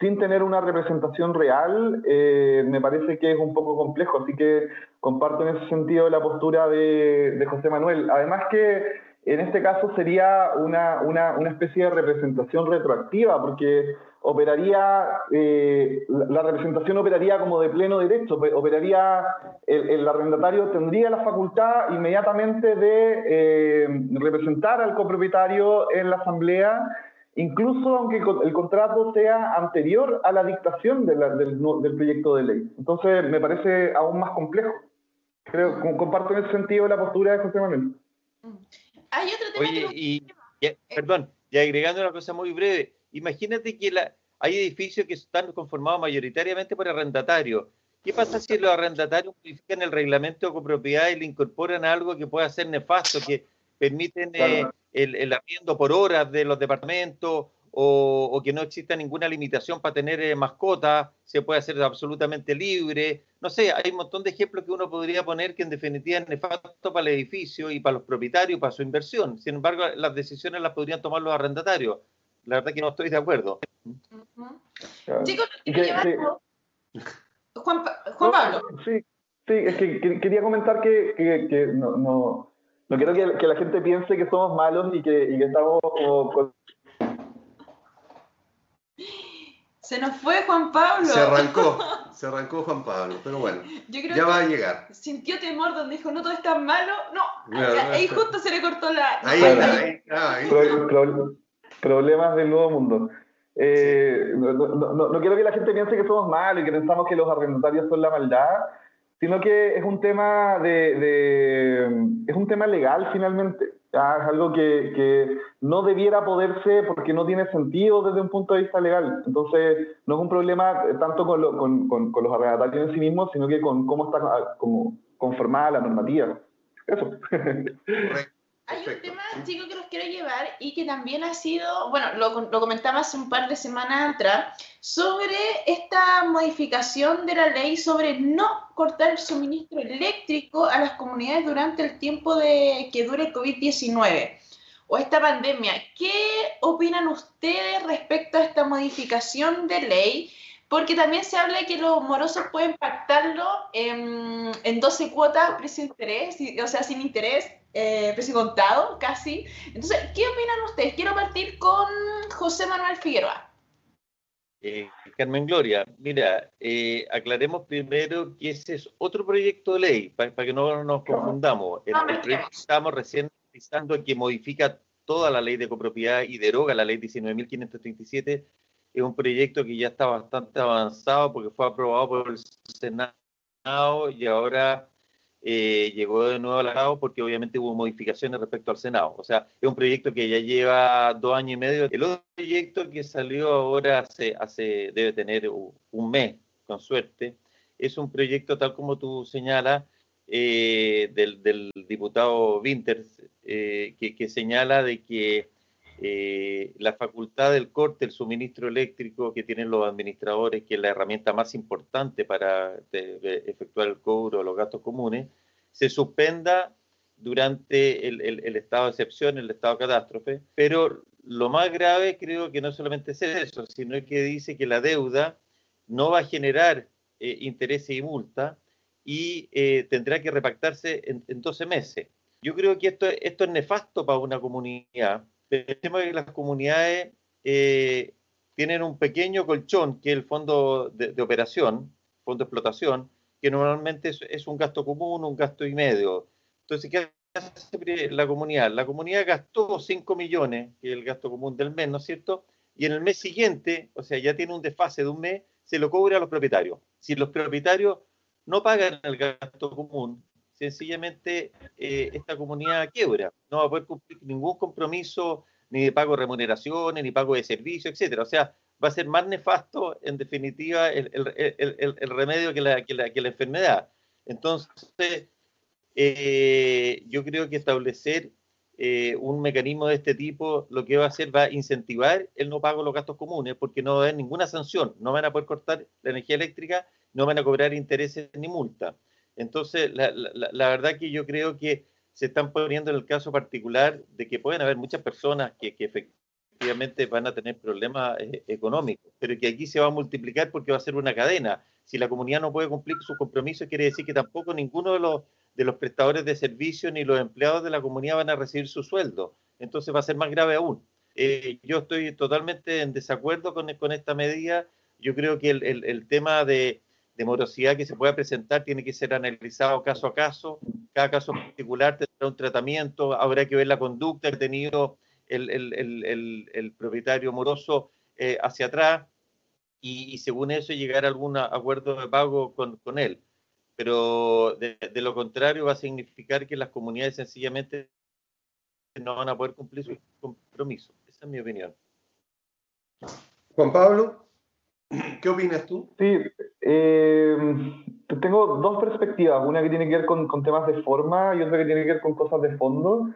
[SPEAKER 5] sin tener una representación real, eh, me parece que es un poco complejo, así que comparto en ese sentido la postura de, de José Manuel. Además que en este caso sería una, una, una especie de representación retroactiva, porque operaría, eh, la representación operaría como de pleno derecho, operaría, el, arrendatario tendría la facultad inmediatamente de eh, representar al copropietario en la asamblea, incluso aunque el contrato sea anterior a la dictación del, del, proyecto de ley. Entonces, me parece aún más complejo. Creo, comparto en ese sentido la postura de José Manuel.
[SPEAKER 2] Mm. Hay otro tema
[SPEAKER 4] Oye, y, eh, perdón, y agregando una cosa muy breve, imagínate que la, hay edificios que están conformados mayoritariamente por arrendatarios. ¿Qué pasa si los arrendatarios modifican el reglamento de copropiedad y le incorporan algo que pueda ser nefasto, que permiten eh, el, el arriendo por horas de los departamentos o, que no exista ninguna limitación para tener eh, mascotas, se puede hacer absolutamente libre. No sé, hay un montón de ejemplos que uno podría poner que en definitiva es nefasto para el edificio y para los propietarios, para su inversión. Sin embargo, las decisiones las podrían tomar los arrendatarios. La verdad que no estoy de acuerdo.
[SPEAKER 2] Chicos, Juan, Juan Pablo.
[SPEAKER 5] Sí, sí, es que, quería comentar que, que, no, no, no, quiero que, la gente piense que somos malos y que, y que estamos como,
[SPEAKER 2] Se nos fue Juan Pablo.
[SPEAKER 1] Se arrancó, se arrancó Juan Pablo, pero bueno, ya va a llegar.
[SPEAKER 2] Sintió temor donde dijo, no todo es tan malo. No, ahí, justo se le cortó la...
[SPEAKER 5] Ahí, ahí, problemas del nuevo mundo. Eh, no, quiero que la gente piense que somos malos y que pensamos que los arrendatarios son la maldad, sino que es un tema de es un tema legal finalmente es algo que, no debiera poderse porque no tiene sentido desde un punto de vista legal. Entonces, no es un problema tanto con, los arrendatarios en sí mismos, sino que con cómo está como conformada la normativa. Eso
[SPEAKER 2] un tema, chico, que los quiero llevar y que también ha sido, bueno, lo, lo comentaba hace un par de semanas atrás, sobre esta modificación de la ley sobre no cortar el suministro eléctrico a las comunidades durante el tiempo de que dure el COVID-19 o esta pandemia. ¿Qué opinan ustedes respecto a esta modificación de ley? Porque también se habla de que los morosos pueden pactarlo en, en 12 cuotas, precio interés, o sea, sin interés, eh, precio contado, casi. Entonces, ¿qué opinan ustedes? Quiero partir con José Manuel Figueroa.
[SPEAKER 4] Eh, Carmen Gloria, mira, eh, aclaremos primero que ese es otro proyecto de ley, para, que no nos confundamos. El, proyecto que estábamos recién pensando que modifica toda la ley de copropiedad y deroga la ley 19.537, es un proyecto que ya está bastante avanzado porque fue aprobado por el Senado y ahora eh, llegó de nuevo al Senado porque obviamente hubo modificaciones respecto al Senado. O sea, es un proyecto que ya lleva dos años y medio. El otro proyecto que salió ahora hace, hace debe tener un mes, con suerte, es un proyecto tal como tú señalas, eh, del, diputado Winters, eh, que, señala de que eh, la facultad del corte, el suministro eléctrico que tienen los administradores, que es la herramienta más importante para efectuar el cobro de los gastos comunes, se suspenda durante el, el, estado de excepción, el estado de catástrofe, pero lo más grave creo que no solamente es eso, sino que dice que la deuda no va a generar eh, intereses y multa y eh, tendrá que repactarse en, 12 meses. Yo creo que esto, esto es nefasto para una comunidad. Pensemos que las comunidades eh, tienen un pequeño colchón, que es el fondo de, operación, fondo de explotación, que normalmente es, un gasto común, un gasto y medio. Entonces, ¿qué hace la comunidad? La comunidad gastó 5 millones, que es el gasto común del mes, ¿no es cierto? Y en el mes siguiente, o sea, ya tiene un desfase de un mes, se lo cobra a los propietarios. Si los propietarios no pagan el gasto común, sencillamente eh, esta comunidad quiebra, no va a poder cumplir ningún compromiso ni de pago de remuneraciones, ni pago de servicios, etcétera. O sea, va a ser más nefasto, en definitiva, el, remedio que la, que, la, enfermedad. Entonces, eh, yo creo que establecer eh, un mecanismo de este tipo lo que va a hacer va a incentivar el no pago de los gastos comunes, porque no va a haber ninguna sanción, no van a poder cortar la energía eléctrica no van a cobrar intereses ni multa. Entonces, la, verdad que yo creo que se están poniendo en el caso particular de que pueden haber muchas personas que, efectivamente van a tener problemas eh, económicos, pero que aquí se va a multiplicar porque va a ser una cadena. Si la comunidad no puede cumplir sus compromisos, quiere decir que tampoco ninguno de los, de los prestadores de servicios ni los empleados de la comunidad van a recibir su sueldo. Entonces va a ser más grave aún. Eh, yo estoy totalmente en desacuerdo con, con esta medida. Yo creo que el tema de, de morosidad que se pueda presentar tiene que ser analizado caso a caso. Cada caso particular tendrá un tratamiento, habrá que ver la conducta que ha tenido el, propietario moroso eh, hacia atrás y, según eso llegar a algún acuerdo de pago con, él. Pero de, lo contrario va a significar que las comunidades sencillamente no van a poder cumplir su compromiso. Esa es mi opinión.
[SPEAKER 1] Juan Pablo. ¿Qué opinas tú?
[SPEAKER 5] Sí, eh, tengo dos perspectivas, una que tiene que ver con, temas de forma y otra que tiene que ver con cosas de fondo.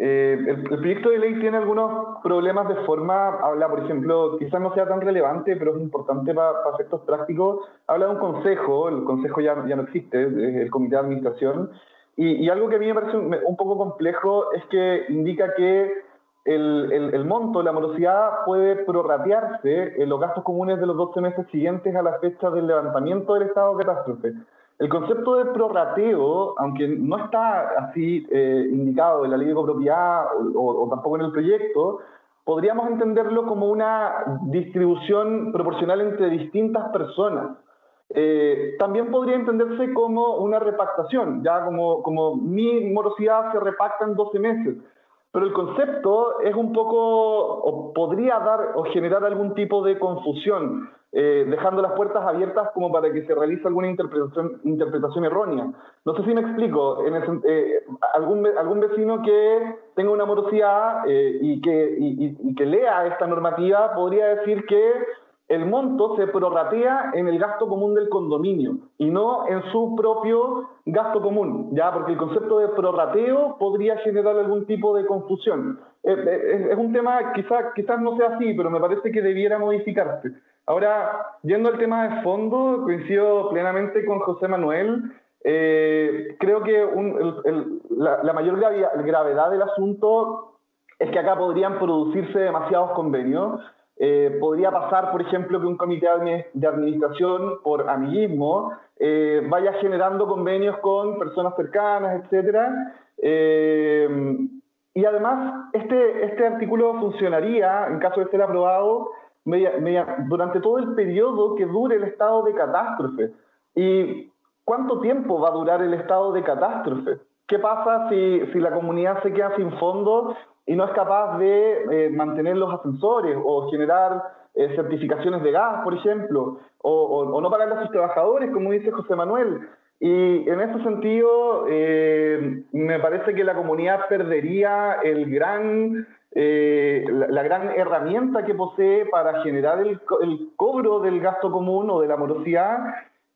[SPEAKER 5] Eh, el, proyecto de ley tiene algunos problemas de forma, habla, por ejemplo, quizás no sea tan relevante, pero es importante para, efectos prácticos, habla de un consejo, el consejo ya, ya no existe, es el comité de administración, y, y algo que a mí me parece un poco complejo es que indica que el, monto, la morosidad puede prorratearse en los gastos comunes de los 12 meses siguientes a la fecha del levantamiento del estado de catástrofe. El concepto de prorrateo, aunque no está así eh, indicado en la ley de copropiedad o, tampoco en el proyecto, podríamos entenderlo como una distribución proporcional entre distintas personas. Eh, también podría entenderse como una repactación, ya como, como mi morosidad se repacta en 12 meses. Pero el concepto es un poco, o podría dar o generar algún tipo de confusión, eh, dejando las puertas abiertas como para que se realice alguna interpretación, interpretación errónea. No sé si me explico. En eh, algún, algún vecino que tenga una morosidad eh, y, que, y que lea esta normativa podría decir que el monto se prorratea en el gasto común del condominio y no en su propio gasto común, ya porque el concepto de prorrateo podría generar algún tipo de confusión. Eh, eh, es, un tema, quizás quizás no sea así, pero me parece que debiera modificarse. Ahora, yendo al tema de fondo, coincido plenamente con José Manuel. Eh, creo que la, mayor gravedad del asunto es que acá podrían producirse demasiados convenios eh, podría pasar, por ejemplo, que un comité de administración, por amiguismo, eh, vaya generando convenios con personas cercanas, etc. Eh, y además, este, este artículo funcionaría, en caso de ser aprobado, durante todo el periodo que dure el estado de catástrofe. ¿Y cuánto tiempo va a durar el estado de catástrofe? ¿qué pasa si, si la comunidad se queda sin fondos y no es capaz de eh, mantener los ascensores o generar eh, certificaciones de gas, por ejemplo, o, no pagarle a sus trabajadores, como dice José Manuel. Y en ese sentido, eh, me parece que la comunidad perdería el gran, la, gran herramienta que posee para generar el, el, cobro del gasto común o de la morosidad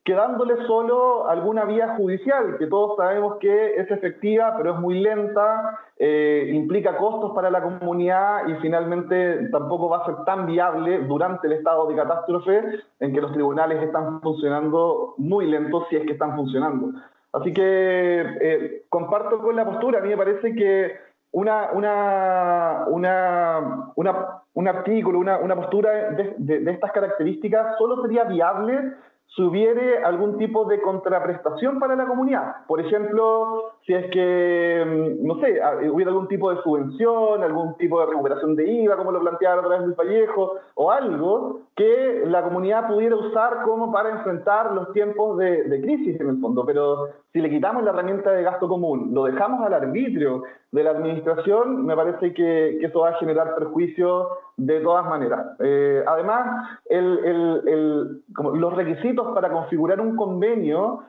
[SPEAKER 5] quedándole solo alguna vía judicial, que todos sabemos que es efectiva, pero es muy lenta, eh, implica costos para la comunidad y finalmente tampoco va a ser tan viable durante el estado de catástrofe en que los tribunales están funcionando muy lentos si es que están funcionando. Así que eh, comparto con la postura, a mí me parece que una, una, una, una un artículo, una, postura de, de estas características solo sería viable si hubiere algún tipo de contraprestación para la comunidad. Por ejemplo, si es que, mm, no sé, hubiera algún tipo de subvención, algún tipo de recuperación de IVA, como lo planteaba otra vez el Vallejo, o algo que la comunidad pudiera usar como para enfrentar los tiempos de crisis en el fondo. Pero si le quitamos la herramienta de gasto común, lo dejamos al arbitrio de la administración, me parece que, eso va a generar perjuicios de todas maneras. Eh, además, los requisitos para configurar un convenio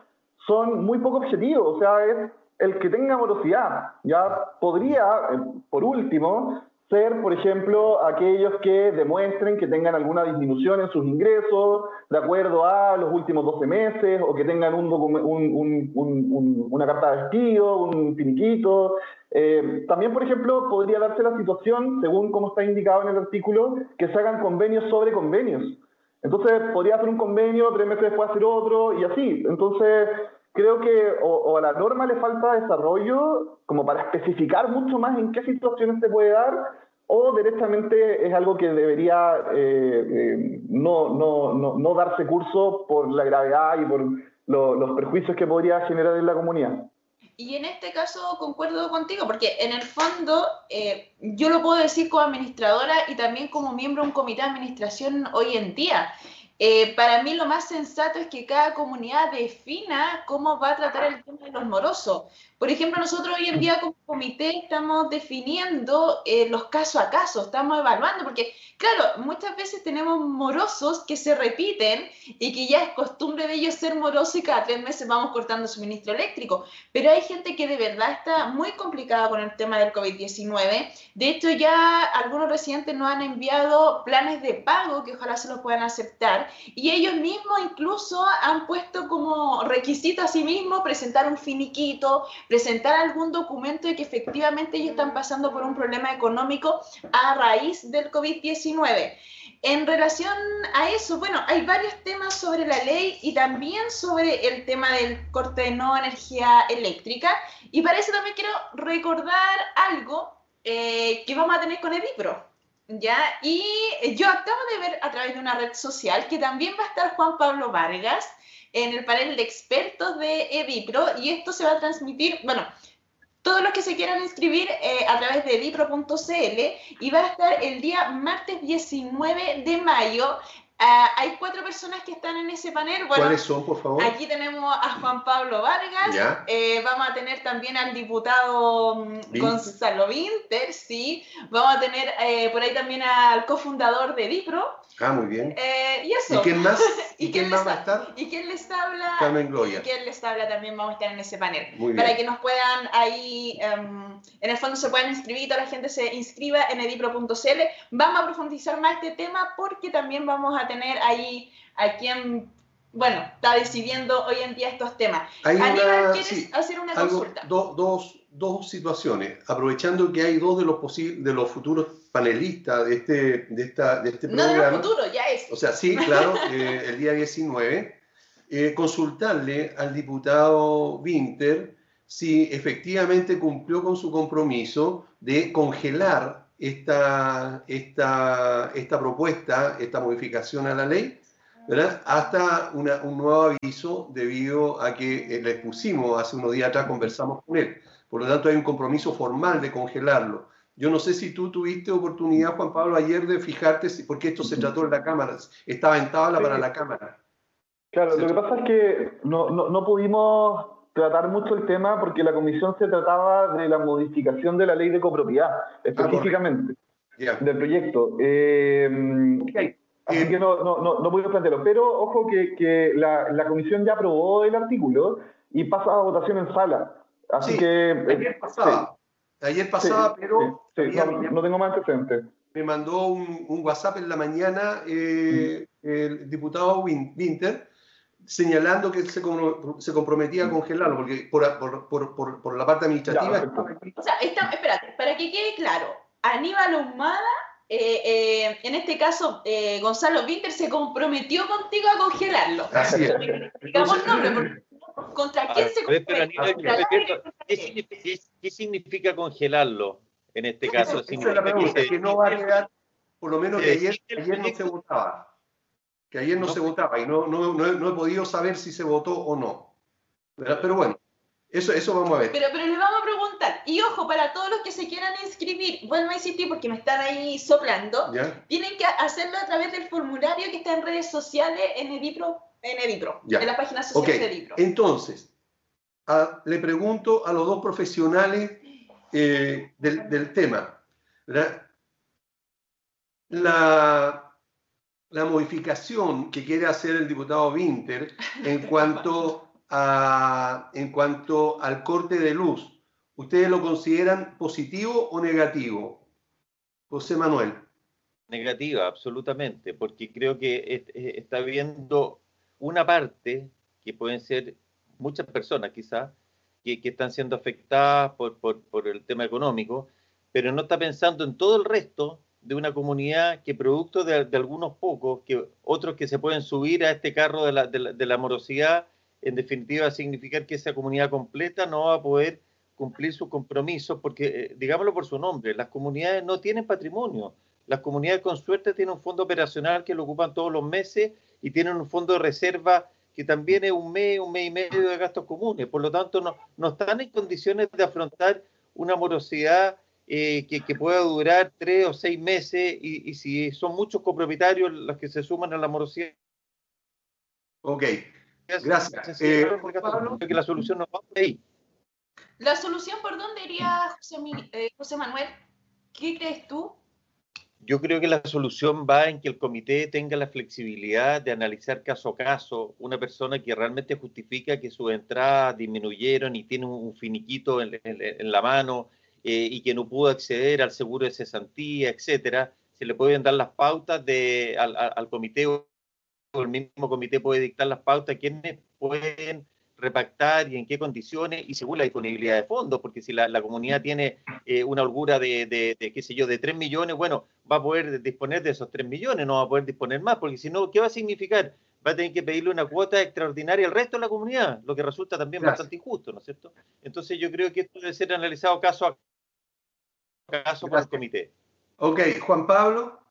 [SPEAKER 5] son muy poco objetivos, o sea, es el que tenga morosidad. Ya podría, eh, por último, ser, por ejemplo, aquellos que demuestren que tengan alguna disminución en sus ingresos de acuerdo a los últimos 12 meses o que tengan un, una carta de despido, un finiquito. Eh, también, por ejemplo, podría darse la situación, según como está indicado en el artículo, que se hagan convenios sobre convenios. Entonces, podría hacer un convenio, tres meses después hacer otro y así. Entonces, creo que o, a la norma le falta desarrollo como para especificar mucho más en qué situaciones se puede dar, o directamente es algo que debería eh, eh, no, no, no, no, darse curso por la gravedad y por los perjuicios que podría generar en la comunidad.
[SPEAKER 2] Y en este caso concuerdo contigo, porque en el fondo eh, yo lo puedo decir como administradora y también como miembro de un comité de administración hoy en día. Eh, para mí lo más sensato es que cada comunidad defina cómo va a tratar el tema de los morosos. Por ejemplo, nosotros hoy en día como comité estamos definiendo eh, los casos a caso, estamos evaluando, porque claro, muchas veces tenemos morosos que se repiten y que ya es costumbre de ellos ser morosos y cada tres meses vamos cortando suministro eléctrico, pero hay gente que de verdad está muy complicada con el tema del COVID-19. De hecho, ya algunos residentes nos han enviado planes de pago que ojalá se los puedan aceptar y ellos mismos incluso han puesto como requisito a sí mismos presentar un finiquito, presentar algún documento de que efectivamente ellos están pasando por un problema económico a raíz del COVID-19. En relación a eso, bueno, hay varios temas sobre la ley y también sobre el tema del corte de no energía eléctrica. Y para eso también quiero recordar algo eh, que vamos a tener con Edipro. ¿Ya? Y yo acabo de ver a través de una red social que también va a estar Juan Pablo Vargas, en el panel de expertos de Edipro y esto se va a transmitir, bueno, todos los que se quieran inscribir eh, a través de edipro.cl y va a estar el día martes 19 de mayo Ah, hay cuatro personas que están en ese panel.
[SPEAKER 1] ¿Cuáles son, por favor?
[SPEAKER 2] Aquí tenemos a Juan Pablo Vargas, eh, vamos a tener también al diputado mm, Gonzalo Winter, sí. Vamos a tener eh, por ahí también al cofundador de Dipro.
[SPEAKER 1] Ah, muy bien.
[SPEAKER 2] Eh, y eso.
[SPEAKER 1] ¿Y quién más? ¿Y, quién, más va a estar?
[SPEAKER 2] ¿Y quién les habla?
[SPEAKER 1] Carmen Gloria.
[SPEAKER 2] ¿Y quién les habla? También vamos a estar en ese panel. Muy bien. Para que nos puedan ahí, em, en el fondo se puedan inscribir, toda la gente se inscriba en edipro.cl. Vamos a profundizar más este tema porque también vamos a tener ahí a quien, bueno, está decidiendo hoy en día estos temas.
[SPEAKER 1] Hay Aníbal, ¿quieres hacer una consulta? dos, dos situaciones, aprovechando que hay dos de los, de los futuros panelistas de este, de esta, de este programa.
[SPEAKER 2] No de los futuros, ya es.
[SPEAKER 1] O sea, sí, claro, eh, el día 19, eh, consultarle al diputado Winter si efectivamente cumplió con su compromiso de congelar esta, esta, esta propuesta, esta modificación a la ley, ¿verdad? hasta un nuevo aviso debido a que eh, le pusimos hace unos días atrás, conversamos con él. Por lo tanto, hay un compromiso formal de congelarlo. Yo no sé si tú tuviste oportunidad, Juan Pablo, ayer de fijarte, si, porque esto se trató en la Cámara, estaba en tabla para la Cámara.
[SPEAKER 5] Claro, lo que pasa es que no, no, no pudimos tratar mucho el tema porque la comisión se trataba de la modificación de la ley de copropiedad, específicamente, del proyecto. Eh, Así que no, no, no, no pudimos plantearlo. Pero ojo que, que la, la, comisión ya aprobó el artículo y pasa a votación en sala. Así que.
[SPEAKER 1] Ayer pasaba. Ayer pasaba, pero.
[SPEAKER 5] no, tengo más antecedentes.
[SPEAKER 1] Me mandó un, un, WhatsApp en la mañana eh, el diputado Winter señalando que se, se comprometía a congelarlo, porque por, por, por, por la parte administrativa.
[SPEAKER 2] o sea, está, espérate, para que quede claro, Aníbal Humada eh, eh, en este caso, eh, Gonzalo Winter se comprometió contigo a congelarlo.
[SPEAKER 1] Así es.
[SPEAKER 2] Digamos nombre, ¿contra quién se comprometió?
[SPEAKER 4] ¿Qué, significa congelarlo en este caso?
[SPEAKER 1] Esa es la pregunta, que, no va a quedar, por lo menos que ayer, ayer no se votaba. Que ayer no, se votaba y no, no, no, he podido saber si se votó o no. Pero bueno, eso, eso vamos a ver.
[SPEAKER 2] Pero, pero le vamos a preguntar. Y ojo, para todos los que se quieran inscribir, vuelvo a insistir porque me están ahí soplando. Tienen que hacerlo a través del formulario que está en redes sociales en Edipro, en, Edipro, en la página social de Edipro.
[SPEAKER 1] Entonces, le pregunto a los dos profesionales eh, del, del, tema. La, la modificación que quiere hacer el diputado Winter en cuanto en cuanto al corte de luz, ¿ustedes lo consideran positivo o negativo? José Manuel.
[SPEAKER 4] Negativa, absolutamente, porque creo que está viendo una parte, que pueden ser muchas personas quizás, que, están siendo afectadas por, el tema económico, pero no está pensando en todo el resto de una comunidad que producto de, algunos pocos, que otros que se pueden subir a este carro de la, de la morosidad, en definitiva, significar que esa comunidad completa no va a poder cumplir sus compromisos, porque, eh, digámoslo por su nombre, las comunidades no tienen patrimonio. Las comunidades con suerte tienen un fondo operacional que lo ocupan todos los meses y tienen un fondo de reserva que también es un mes, un mes y medio de gastos comunes. Por lo tanto, no, están en condiciones de afrontar una morosidad eh, que, que, pueda durar tres o seis meses y, y si son muchos copropietarios los que se suman a la morosidad.
[SPEAKER 1] Ok, Gracias. Eh,
[SPEAKER 4] que la solución no va por ahí.
[SPEAKER 2] ¿La solución por dónde iría eh, José, Manuel? ¿Qué crees tú?
[SPEAKER 4] Yo creo que la solución va en que el comité tenga la flexibilidad de analizar caso a caso una persona que realmente justifica que sus entradas disminuyeron y tiene un finiquito en, la mano eh, y que no pudo acceder al seguro de cesantía, etcétera. Se le pueden dar las pautas de, al, al comité el mismo comité puede dictar las pautas, quiénes pueden repactar y en qué condiciones y según la disponibilidad de fondos, porque si la, comunidad tiene eh, una holgura de, de, qué sé yo, de 3 millones, bueno, va a poder disponer de esos 3 millones, no va a poder disponer más, porque si no, ¿qué va a significar? Va a tener que pedirle una cuota extraordinaria al resto de la comunidad, lo que resulta también bastante injusto, ¿no es cierto? Entonces yo creo que esto debe ser analizado caso a caso por el comité.
[SPEAKER 1] Ok, Juan Pablo.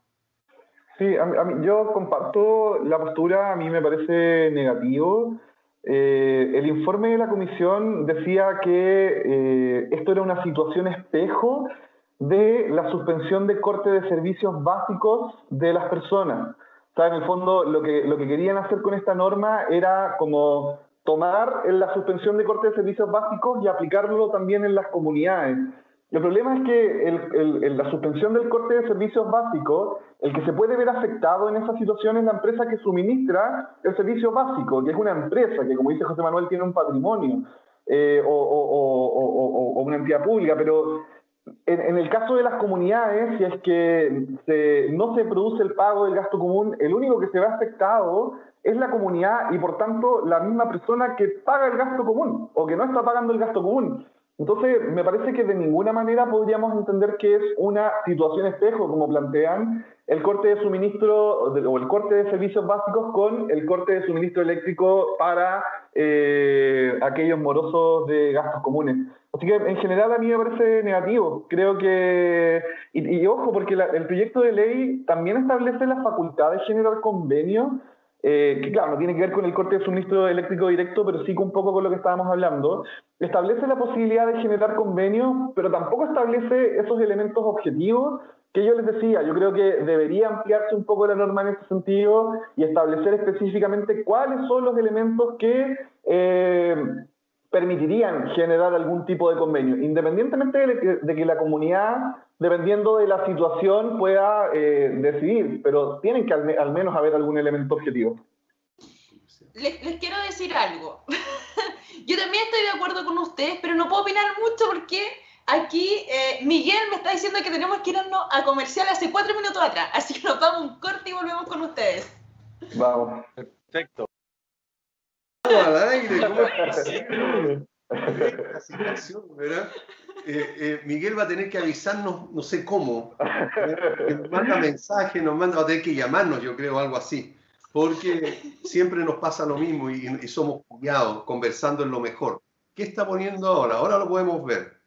[SPEAKER 5] Sí, a mí, yo comparto la postura, a mí me parece negativo. Eh, el informe de la comisión decía que eh, esto era una situación espejo de la suspensión de corte de servicios básicos de las personas. O sea, en el fondo lo que, lo que querían hacer con esta norma era como tomar la suspensión de corte de servicios básicos y aplicarlo también en las comunidades. El problema es que la suspensión del corte de servicios básicos, el que se puede ver afectado en esa situación es la empresa que suministra el servicio básico, que es una empresa que, como dice José Manuel, tiene un patrimonio eh, o, una entidad pública, pero en, el caso de las comunidades, si es que no se produce el pago del gasto común, el único que se ve afectado es la comunidad y por tanto la misma persona que paga el gasto común o que no está pagando el gasto común. Entonces, me parece que de ninguna manera podríamos entender que es una situación espejo, como plantean, el corte de suministro o el corte de servicios básicos con el corte de suministro eléctrico para eh, aquellos morosos de gastos comunes. Así que en general a mí me parece negativo. Creo que, y, ojo, porque el proyecto de ley también establece la facultad de generar convenios eh, que claro, no tiene que ver con el corte de suministro eléctrico directo, pero sí con un poco con lo que estábamos hablando, establece la posibilidad de generar convenios, pero tampoco establece esos elementos objetivos que yo les decía, yo creo que debería ampliarse un poco la norma en ese sentido y establecer específicamente cuáles son los elementos que eh, permitirían generar algún tipo de convenio, independientemente de que, la comunidad, dependiendo de la situación, pueda eh, decidir, pero tienen que al, menos haber algún elemento objetivo.
[SPEAKER 2] Les, quiero decir algo. Yo también estoy de acuerdo con ustedes, pero no puedo opinar mucho porque aquí eh, Miguel me está diciendo que tenemos que irnos a comercial hace cuatro minutos atrás. Así que nos vamos un corte y volvemos con ustedes.
[SPEAKER 5] Vamos.
[SPEAKER 4] Perfecto
[SPEAKER 1] al aire, ¿cómo es ¿verdad? Eh, eh, Miguel va a tener que avisarnos, no sé cómo, nos manda mensaje, nos manda, va a tener que llamarnos, yo creo, algo así, porque siempre nos pasa lo mismo y, somos cuidados, conversando en lo mejor. ¿Qué está poniendo ahora? Ahora lo podemos ver.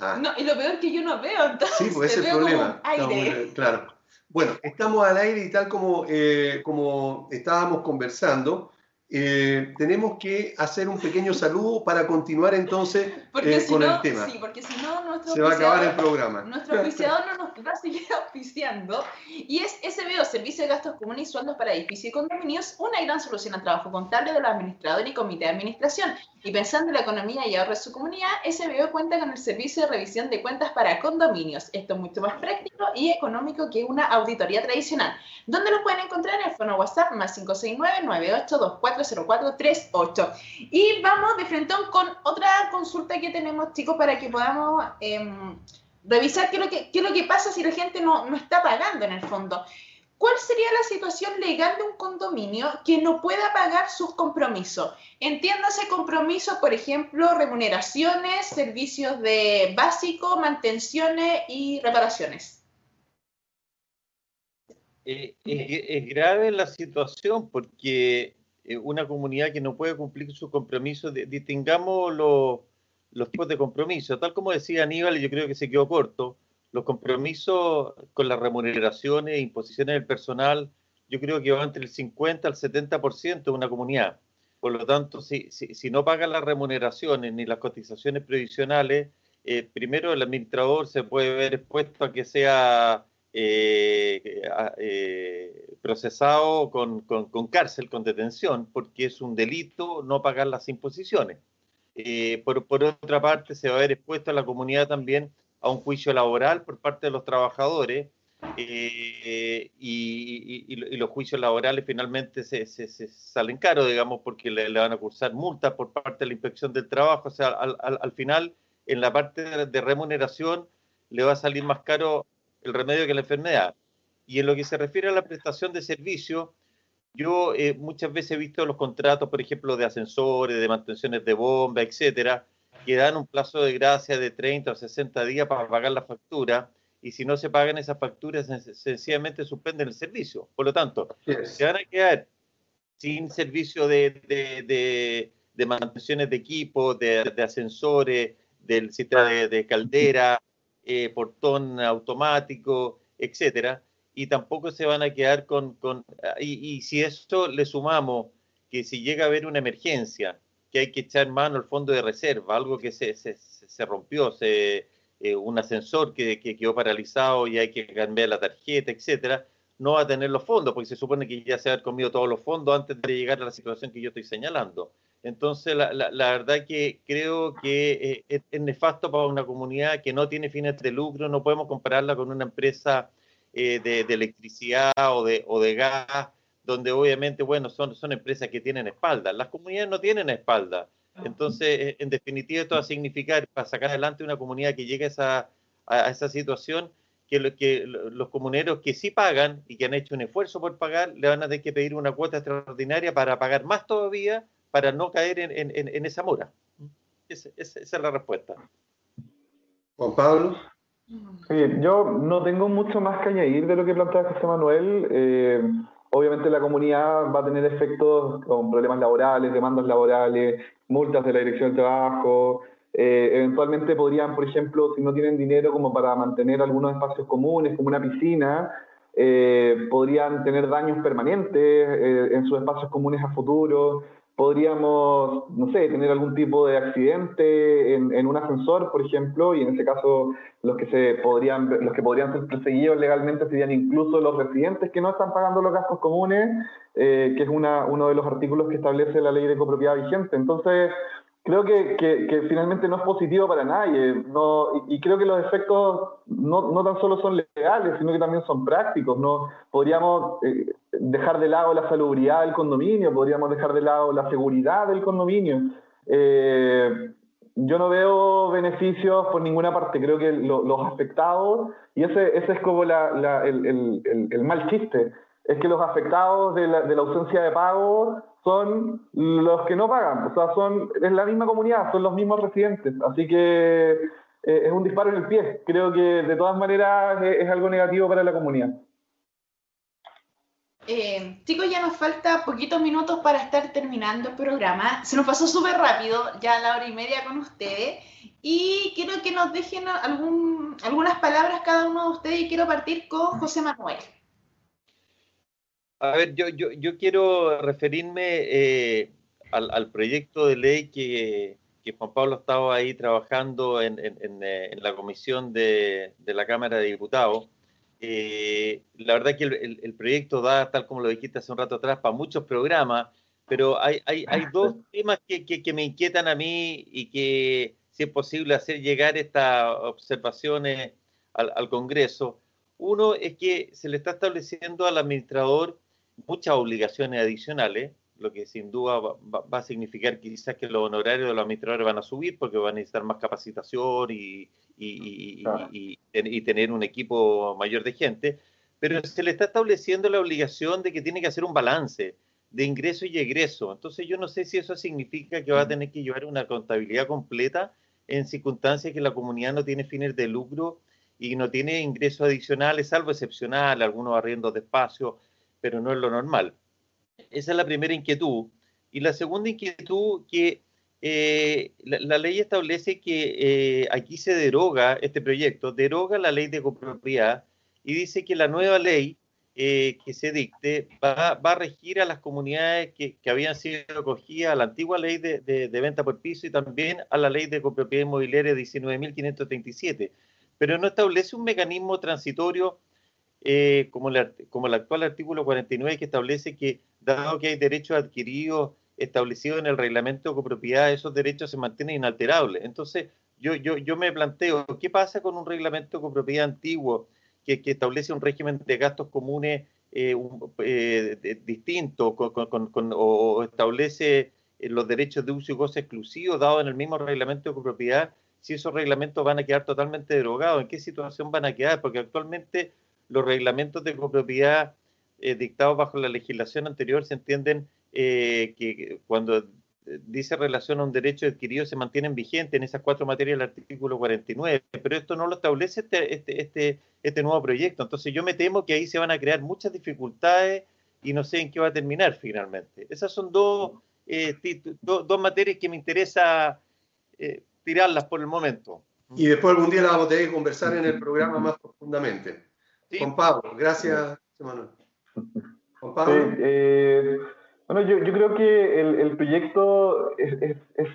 [SPEAKER 2] Ah. No, y lo peor es que yo no veo, entonces.
[SPEAKER 1] Sí, pues ese es el problema. Aire. claro. Bueno, estamos al aire y tal como, eh, como estábamos conversando, eh, tenemos que hacer un pequeño saludo para continuar entonces eh, con el tema.
[SPEAKER 2] Sí, porque si no, nuestro
[SPEAKER 1] se va a acabar el programa.
[SPEAKER 2] Nuestro oficiador no nos va a seguir auspiciando. Y es SBO, Servicio de Gastos Comunes y Sueldos para Edificios y Condominios, una gran solución al trabajo contable de los administradores y comité de administración. Y pensando en la economía y ahorro de su comunidad, SBO cuenta con el servicio de revisión de cuentas para condominios. Esto es mucho más práctico y económico que una auditoría tradicional. ¿Dónde lo pueden encontrar? En el fono WhatsApp más 569-98240438. Y vamos de frente con otra consulta que tenemos, chicos, para que podamos em, revisar qué es, lo que, qué es lo que pasa si la gente no, no está pagando en el fondo. ¿Cuál sería la situación legal de un condominio que no pueda pagar sus compromisos? Entiéndase compromisos, por ejemplo, remuneraciones, servicios de básico, mantenciones y reparaciones.
[SPEAKER 4] Eh, es, grave la situación porque eh, una comunidad que no puede cumplir sus compromisos, distingamos los, los tipos de compromisos. Tal como decía Aníbal, yo creo que se quedó corto los compromisos con las remuneraciones e imposiciones del personal, yo creo que va entre el 50 al 70% de una comunidad. Por lo tanto, si, si, no pagan las remuneraciones ni las cotizaciones previsionales, eh, primero el administrador se puede ver expuesto a que sea eh, eh, procesado con, con, cárcel, con detención, porque es un delito no pagar las imposiciones. por, por otra parte, se va a ver expuesto a la comunidad también a un juicio laboral por parte de los trabajadores eh, y, los juicios laborales finalmente se, salen caros, digamos, porque le, van a cursar multas por parte de la inspección del trabajo. O sea, al, final, en la parte de, remuneración, le va a salir más caro el remedio que la enfermedad. Y en lo que se refiere a la prestación de servicio, yo eh, muchas veces he visto los contratos, por ejemplo, de ascensores, de mantenciones de bomba, etcétera, que dan un plazo de gracia de 30 o 60 días para pagar la factura y si no se pagan esas facturas, sencillamente suspenden el servicio. Por lo tanto, se van a quedar sin servicio de, de, de, mantenciones de equipo, de, ascensores, del sistema de, caldera, eh, portón automático, etcétera, y tampoco se van a quedar con... con y, y si esto le sumamos que si llega a haber una emergencia, que hay que echar mano al fondo de reserva, algo que se, se, se rompió, se, eh, un ascensor que, que, quedó paralizado y hay que cambiar la tarjeta, etcétera, no va a tener los fondos, porque se supone que ya se ha comido todos los fondos antes de llegar a la situación que yo estoy señalando. Entonces, la, la, verdad que creo que eh, es, nefasto para una comunidad que no tiene fines de lucro, no podemos compararla con una empresa eh, de, de, electricidad o de, o de gas donde obviamente, bueno, son, son empresas que tienen espalda. Las comunidades no tienen espalda. Entonces, eh, en definitiva, esto va a significar, para sacar adelante una comunidad que llegue a esa, a esa situación, que, lo, que los comuneros que sí pagan y que han hecho un esfuerzo por pagar, le van a tener que pedir una cuota extraordinaria para pagar más todavía, para no caer en, en, en esa mora. Esa, esa, es la respuesta.
[SPEAKER 1] Juan Pablo.
[SPEAKER 5] Sí, yo no tengo mucho más que añadir de lo que plantea José Manuel. Eh, Obviamente la comunidad va a tener efectos con problemas laborales, demandas laborales, multas de la dirección del trabajo. Eh, eventualmente podrían, por ejemplo, si no tienen dinero como para mantener algunos espacios comunes, como una piscina, eh, podrían tener daños permanentes eh, en sus espacios comunes a futuro podríamos, no sé, tener algún tipo de accidente en, un ascensor, por ejemplo, y en ese caso los que se podrían, los que podrían ser perseguidos legalmente serían incluso los residentes que no están pagando los gastos comunes, eh, que es una, uno de los artículos que establece la ley de copropiedad vigente. Entonces, creo que, que, finalmente no es positivo para nadie. No, y, creo que los efectos no, no, tan solo son legales, sino que también son prácticos. ¿no? Podríamos eh, dejar de lado la salubridad del condominio, podríamos dejar de lado la seguridad del condominio. Eh, yo no veo beneficios por ninguna parte, creo que los afectados, y ese, ese es como la, el, el, el, mal chiste, es que los afectados de la, de la ausencia de pago son los que no pagan, o sea, son, es la misma comunidad, son los mismos residentes, así que eh, es un disparo en el pie. Creo que de todas maneras es, algo negativo para la comunidad.
[SPEAKER 2] Eh, chicos, ya nos falta poquitos minutos para estar terminando el programa. Se nos pasó súper rápido, ya la hora y media con ustedes. Y quiero que nos dejen algún, algunas palabras cada uno de ustedes y quiero partir con José Manuel.
[SPEAKER 4] A ver, yo, yo, yo quiero referirme eh, al, proyecto de ley que, que, Juan Pablo estaba ahí trabajando en, en, eh, la comisión de, de, la Cámara de Diputados. Eh, la verdad que el, el, proyecto da, tal como lo dijiste hace un rato atrás, para muchos programas, pero hay, hay, hay dos temas que, que, que, me inquietan a mí y que, si es posible, hacer llegar estas observaciones al, al Congreso. Uno es que se le está estableciendo al administrador muchas obligaciones adicionales, lo que sin duda va, a significar quizás que los honorarios de los administradores van a subir porque van a necesitar más capacitación y, y, y, tener un equipo mayor de gente, pero se le está estableciendo la obligación de que tiene que hacer un balance de ingreso y egreso. Entonces yo no sé si eso significa que va a tener que llevar una contabilidad completa en circunstancias que la comunidad no tiene fines de lucro y no tiene ingresos adicionales, salvo excepcional, algunos arriendos de espacio, pero no es lo normal. Esa es la primera inquietud. Y la segunda inquietud que eh, la, ley establece que eh, aquí se deroga este proyecto, deroga la ley de copropiedad y dice que la nueva ley eh, que se dicte va, a regir a las comunidades que, habían sido acogidas a la antigua ley de, de, venta por piso y también a la ley de copropiedad inmobiliaria 19.537, pero no establece un mecanismo transitorio eh, como, como el actual artículo 49 que establece que, dado que hay derechos adquiridos establecidos en el reglamento de copropiedad, esos derechos se mantienen inalterables. Entonces, yo, yo, yo me planteo, ¿qué pasa con un reglamento de copropiedad antiguo que, que establece un régimen de gastos comunes eh, eh, distinto o establece los derechos de uso y goce exclusivos dados en el mismo reglamento de copropiedad? Si esos reglamentos van a quedar totalmente derogados, ¿en qué situación van a quedar? Porque actualmente los reglamentos de copropiedad eh, dictados bajo la legislación anterior se entienden eh, que cuando eh, dice relación a un derecho adquirido se mantienen vigentes en esas cuatro materias del artículo 49, pero esto no lo establece este, este, este, este nuevo proyecto. Entonces yo me temo que ahí se van a crear muchas dificultades y no sé en qué va a terminar finalmente. Esas son dos, dos materias que me interesa tirarlas por el momento.
[SPEAKER 1] Y después algún día las vamos a tener conversar en el programa más profundamente. Juan Pablo, gracias, Manuel.
[SPEAKER 5] Juan Pablo. Eh, bueno, yo, yo, creo que el, el proyecto es, es, es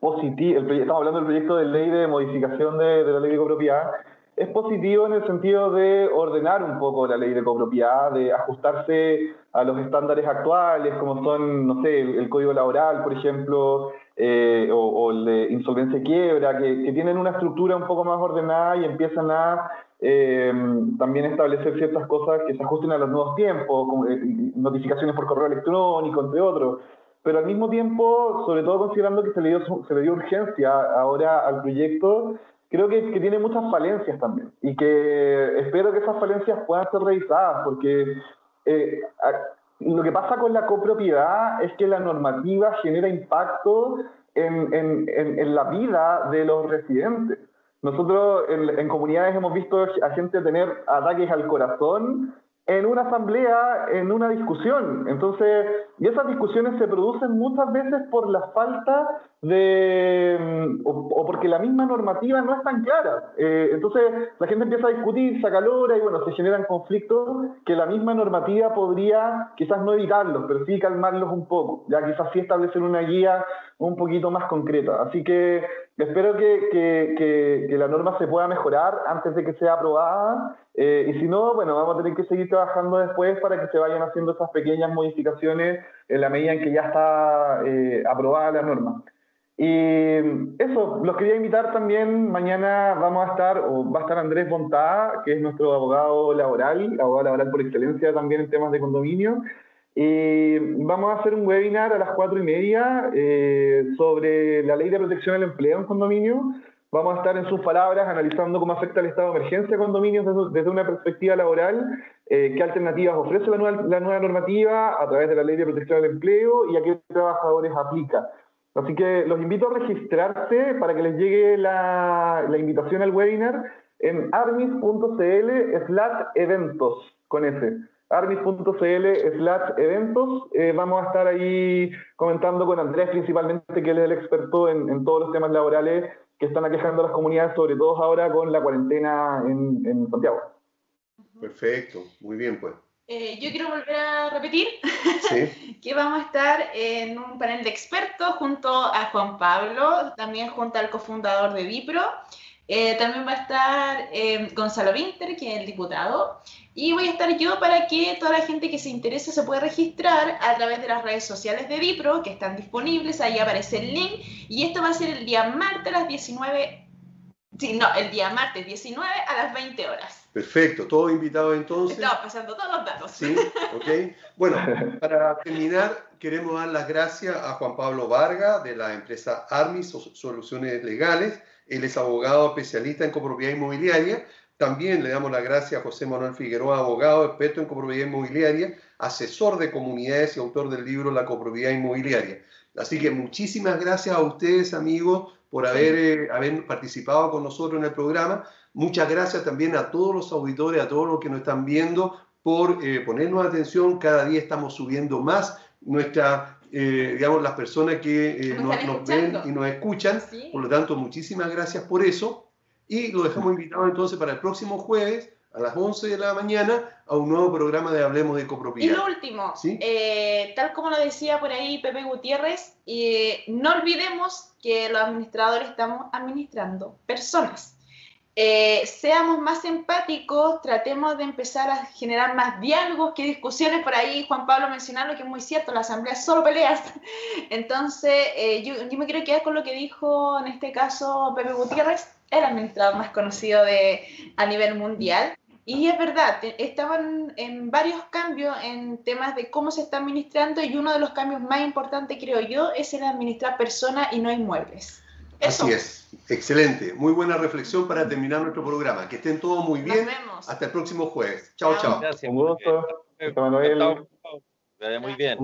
[SPEAKER 5] positivo, el estamos hablando del proyecto de ley de modificación de, de, la ley de copropiedad, es positivo en el sentido de ordenar un poco la ley de copropiedad, de ajustarse a los estándares actuales, como son, no sé, el, código laboral, por ejemplo, eh, o, o, el de insolvencia y quiebra, que, que tienen una estructura un poco más ordenada y empiezan a eh, también establecer ciertas cosas que se ajusten a los nuevos tiempos, como, eh, notificaciones por correo electrónico, entre otros. Pero al mismo tiempo, sobre todo considerando que se le dio, se le dio urgencia ahora al proyecto, creo que, tiene muchas falencias también. Y que espero que esas falencias puedan ser revisadas, porque eh, lo que pasa con la copropiedad es que la normativa genera impacto en, en, en la vida de los residentes. Nosotros en, comunidades hemos visto a gente tener ataques al corazón en una asamblea, en una discusión. Entonces, y esas discusiones se producen muchas veces por la falta de, mm, o, porque la misma normativa no es tan clara. Eh, entonces, la gente empieza a discutir, se acalora y bueno, se generan conflictos que la misma normativa podría quizás no evitarlos, pero sí calmarlos un poco, ya quizás sí establecer una guía un poquito más concreta. Así que espero que, que, que, la norma se pueda mejorar antes de que sea aprobada eh, y si no, bueno, vamos a tener que seguir trabajando después para que se vayan haciendo esas pequeñas modificaciones en la medida en que ya está eh, aprobada la norma. Y eso, los quería invitar también. Mañana vamos a estar, o va a estar Andrés Bontá, que es nuestro abogado laboral, abogado laboral por excelencia también en temas de condominio. Y vamos a hacer un webinar a las cuatro y media eh, sobre la ley de protección del empleo en condominio. Vamos a estar en sus palabras analizando cómo afecta el estado de emergencia a condominios desde, una perspectiva laboral, eh, qué alternativas ofrece la nueva, la nueva normativa a través de la ley de protección del empleo y a qué trabajadores aplica. Así que los invito a registrarse para que les llegue la, invitación al webinar en armis.cl slash eventos con ese. armis.cl slash eventos. Eh, vamos a estar ahí comentando con Andrés principalmente, que él es el experto en, todos los temas laborales que están aquejando a las comunidades, sobre todo ahora con la cuarentena en, en Santiago.
[SPEAKER 1] Perfecto, muy bien pues.
[SPEAKER 2] Eh, yo quiero volver a repetir que vamos a estar en un panel de expertos junto a Juan Pablo, también junto al cofundador de Vipro. Eh, también va a estar eh, Gonzalo Winter, que es el diputado. Y voy a estar yo para que toda la gente que se interese se pueda registrar a través de las redes sociales de Vipro, que están disponibles. Ahí aparece el link. Y esto va a ser el día martes a las 19. Sí, no, el día martes 19 a las 20 horas.
[SPEAKER 1] Perfecto, todos invitados entonces.
[SPEAKER 2] Estamos pasando todos los datos.
[SPEAKER 1] Sí, ok. Bueno, para terminar, queremos dar las gracias a Juan Pablo Varga de la empresa Armis Soluciones Legales. Él es abogado especialista en copropiedad inmobiliaria. También le damos las gracias a José Manuel Figueroa, abogado experto en copropiedad inmobiliaria, asesor de comunidades y autor del libro La copropiedad inmobiliaria. Así que muchísimas gracias a ustedes, amigos, por haber, eh, haber participado con nosotros en el programa. Muchas gracias también a todos los auditores, a todos los que nos están viendo por eh, ponernos atención. Cada día estamos subiendo más nuestra, eh, digamos, las personas que nos, ven y nos escuchan. Por lo tanto, muchísimas gracias por eso. Y lo dejamos invitado entonces para el próximo jueves a las 11 de la mañana a un nuevo programa de Hablemos de Copropiedad.
[SPEAKER 2] Y lo último, tal como lo decía por ahí Pepe Gutiérrez, no olvidemos que los administradores estamos administrando personas. Eh, seamos más empáticos, tratemos de empezar a generar más diálogos que discusiones. Por ahí Juan Pablo mencionó lo que es muy cierto, la asamblea solo peleas. Entonces, eh, yo, me quiero quedar con lo que dijo en este caso Pepe Gutiérrez, el administrador más conocido de, a nivel mundial. Y es verdad, estaban en varios cambios en temas de cómo se está administrando y uno de los cambios más importantes, creo yo, es el administrar personas y no inmuebles.
[SPEAKER 1] Así es, excelente. Muy buena reflexión para terminar nuestro programa. Que estén todos muy bien. Nos vemos. Hasta el próximo jueves. Chao, chao.
[SPEAKER 5] Gracias. Un gusto.
[SPEAKER 4] Muy bien.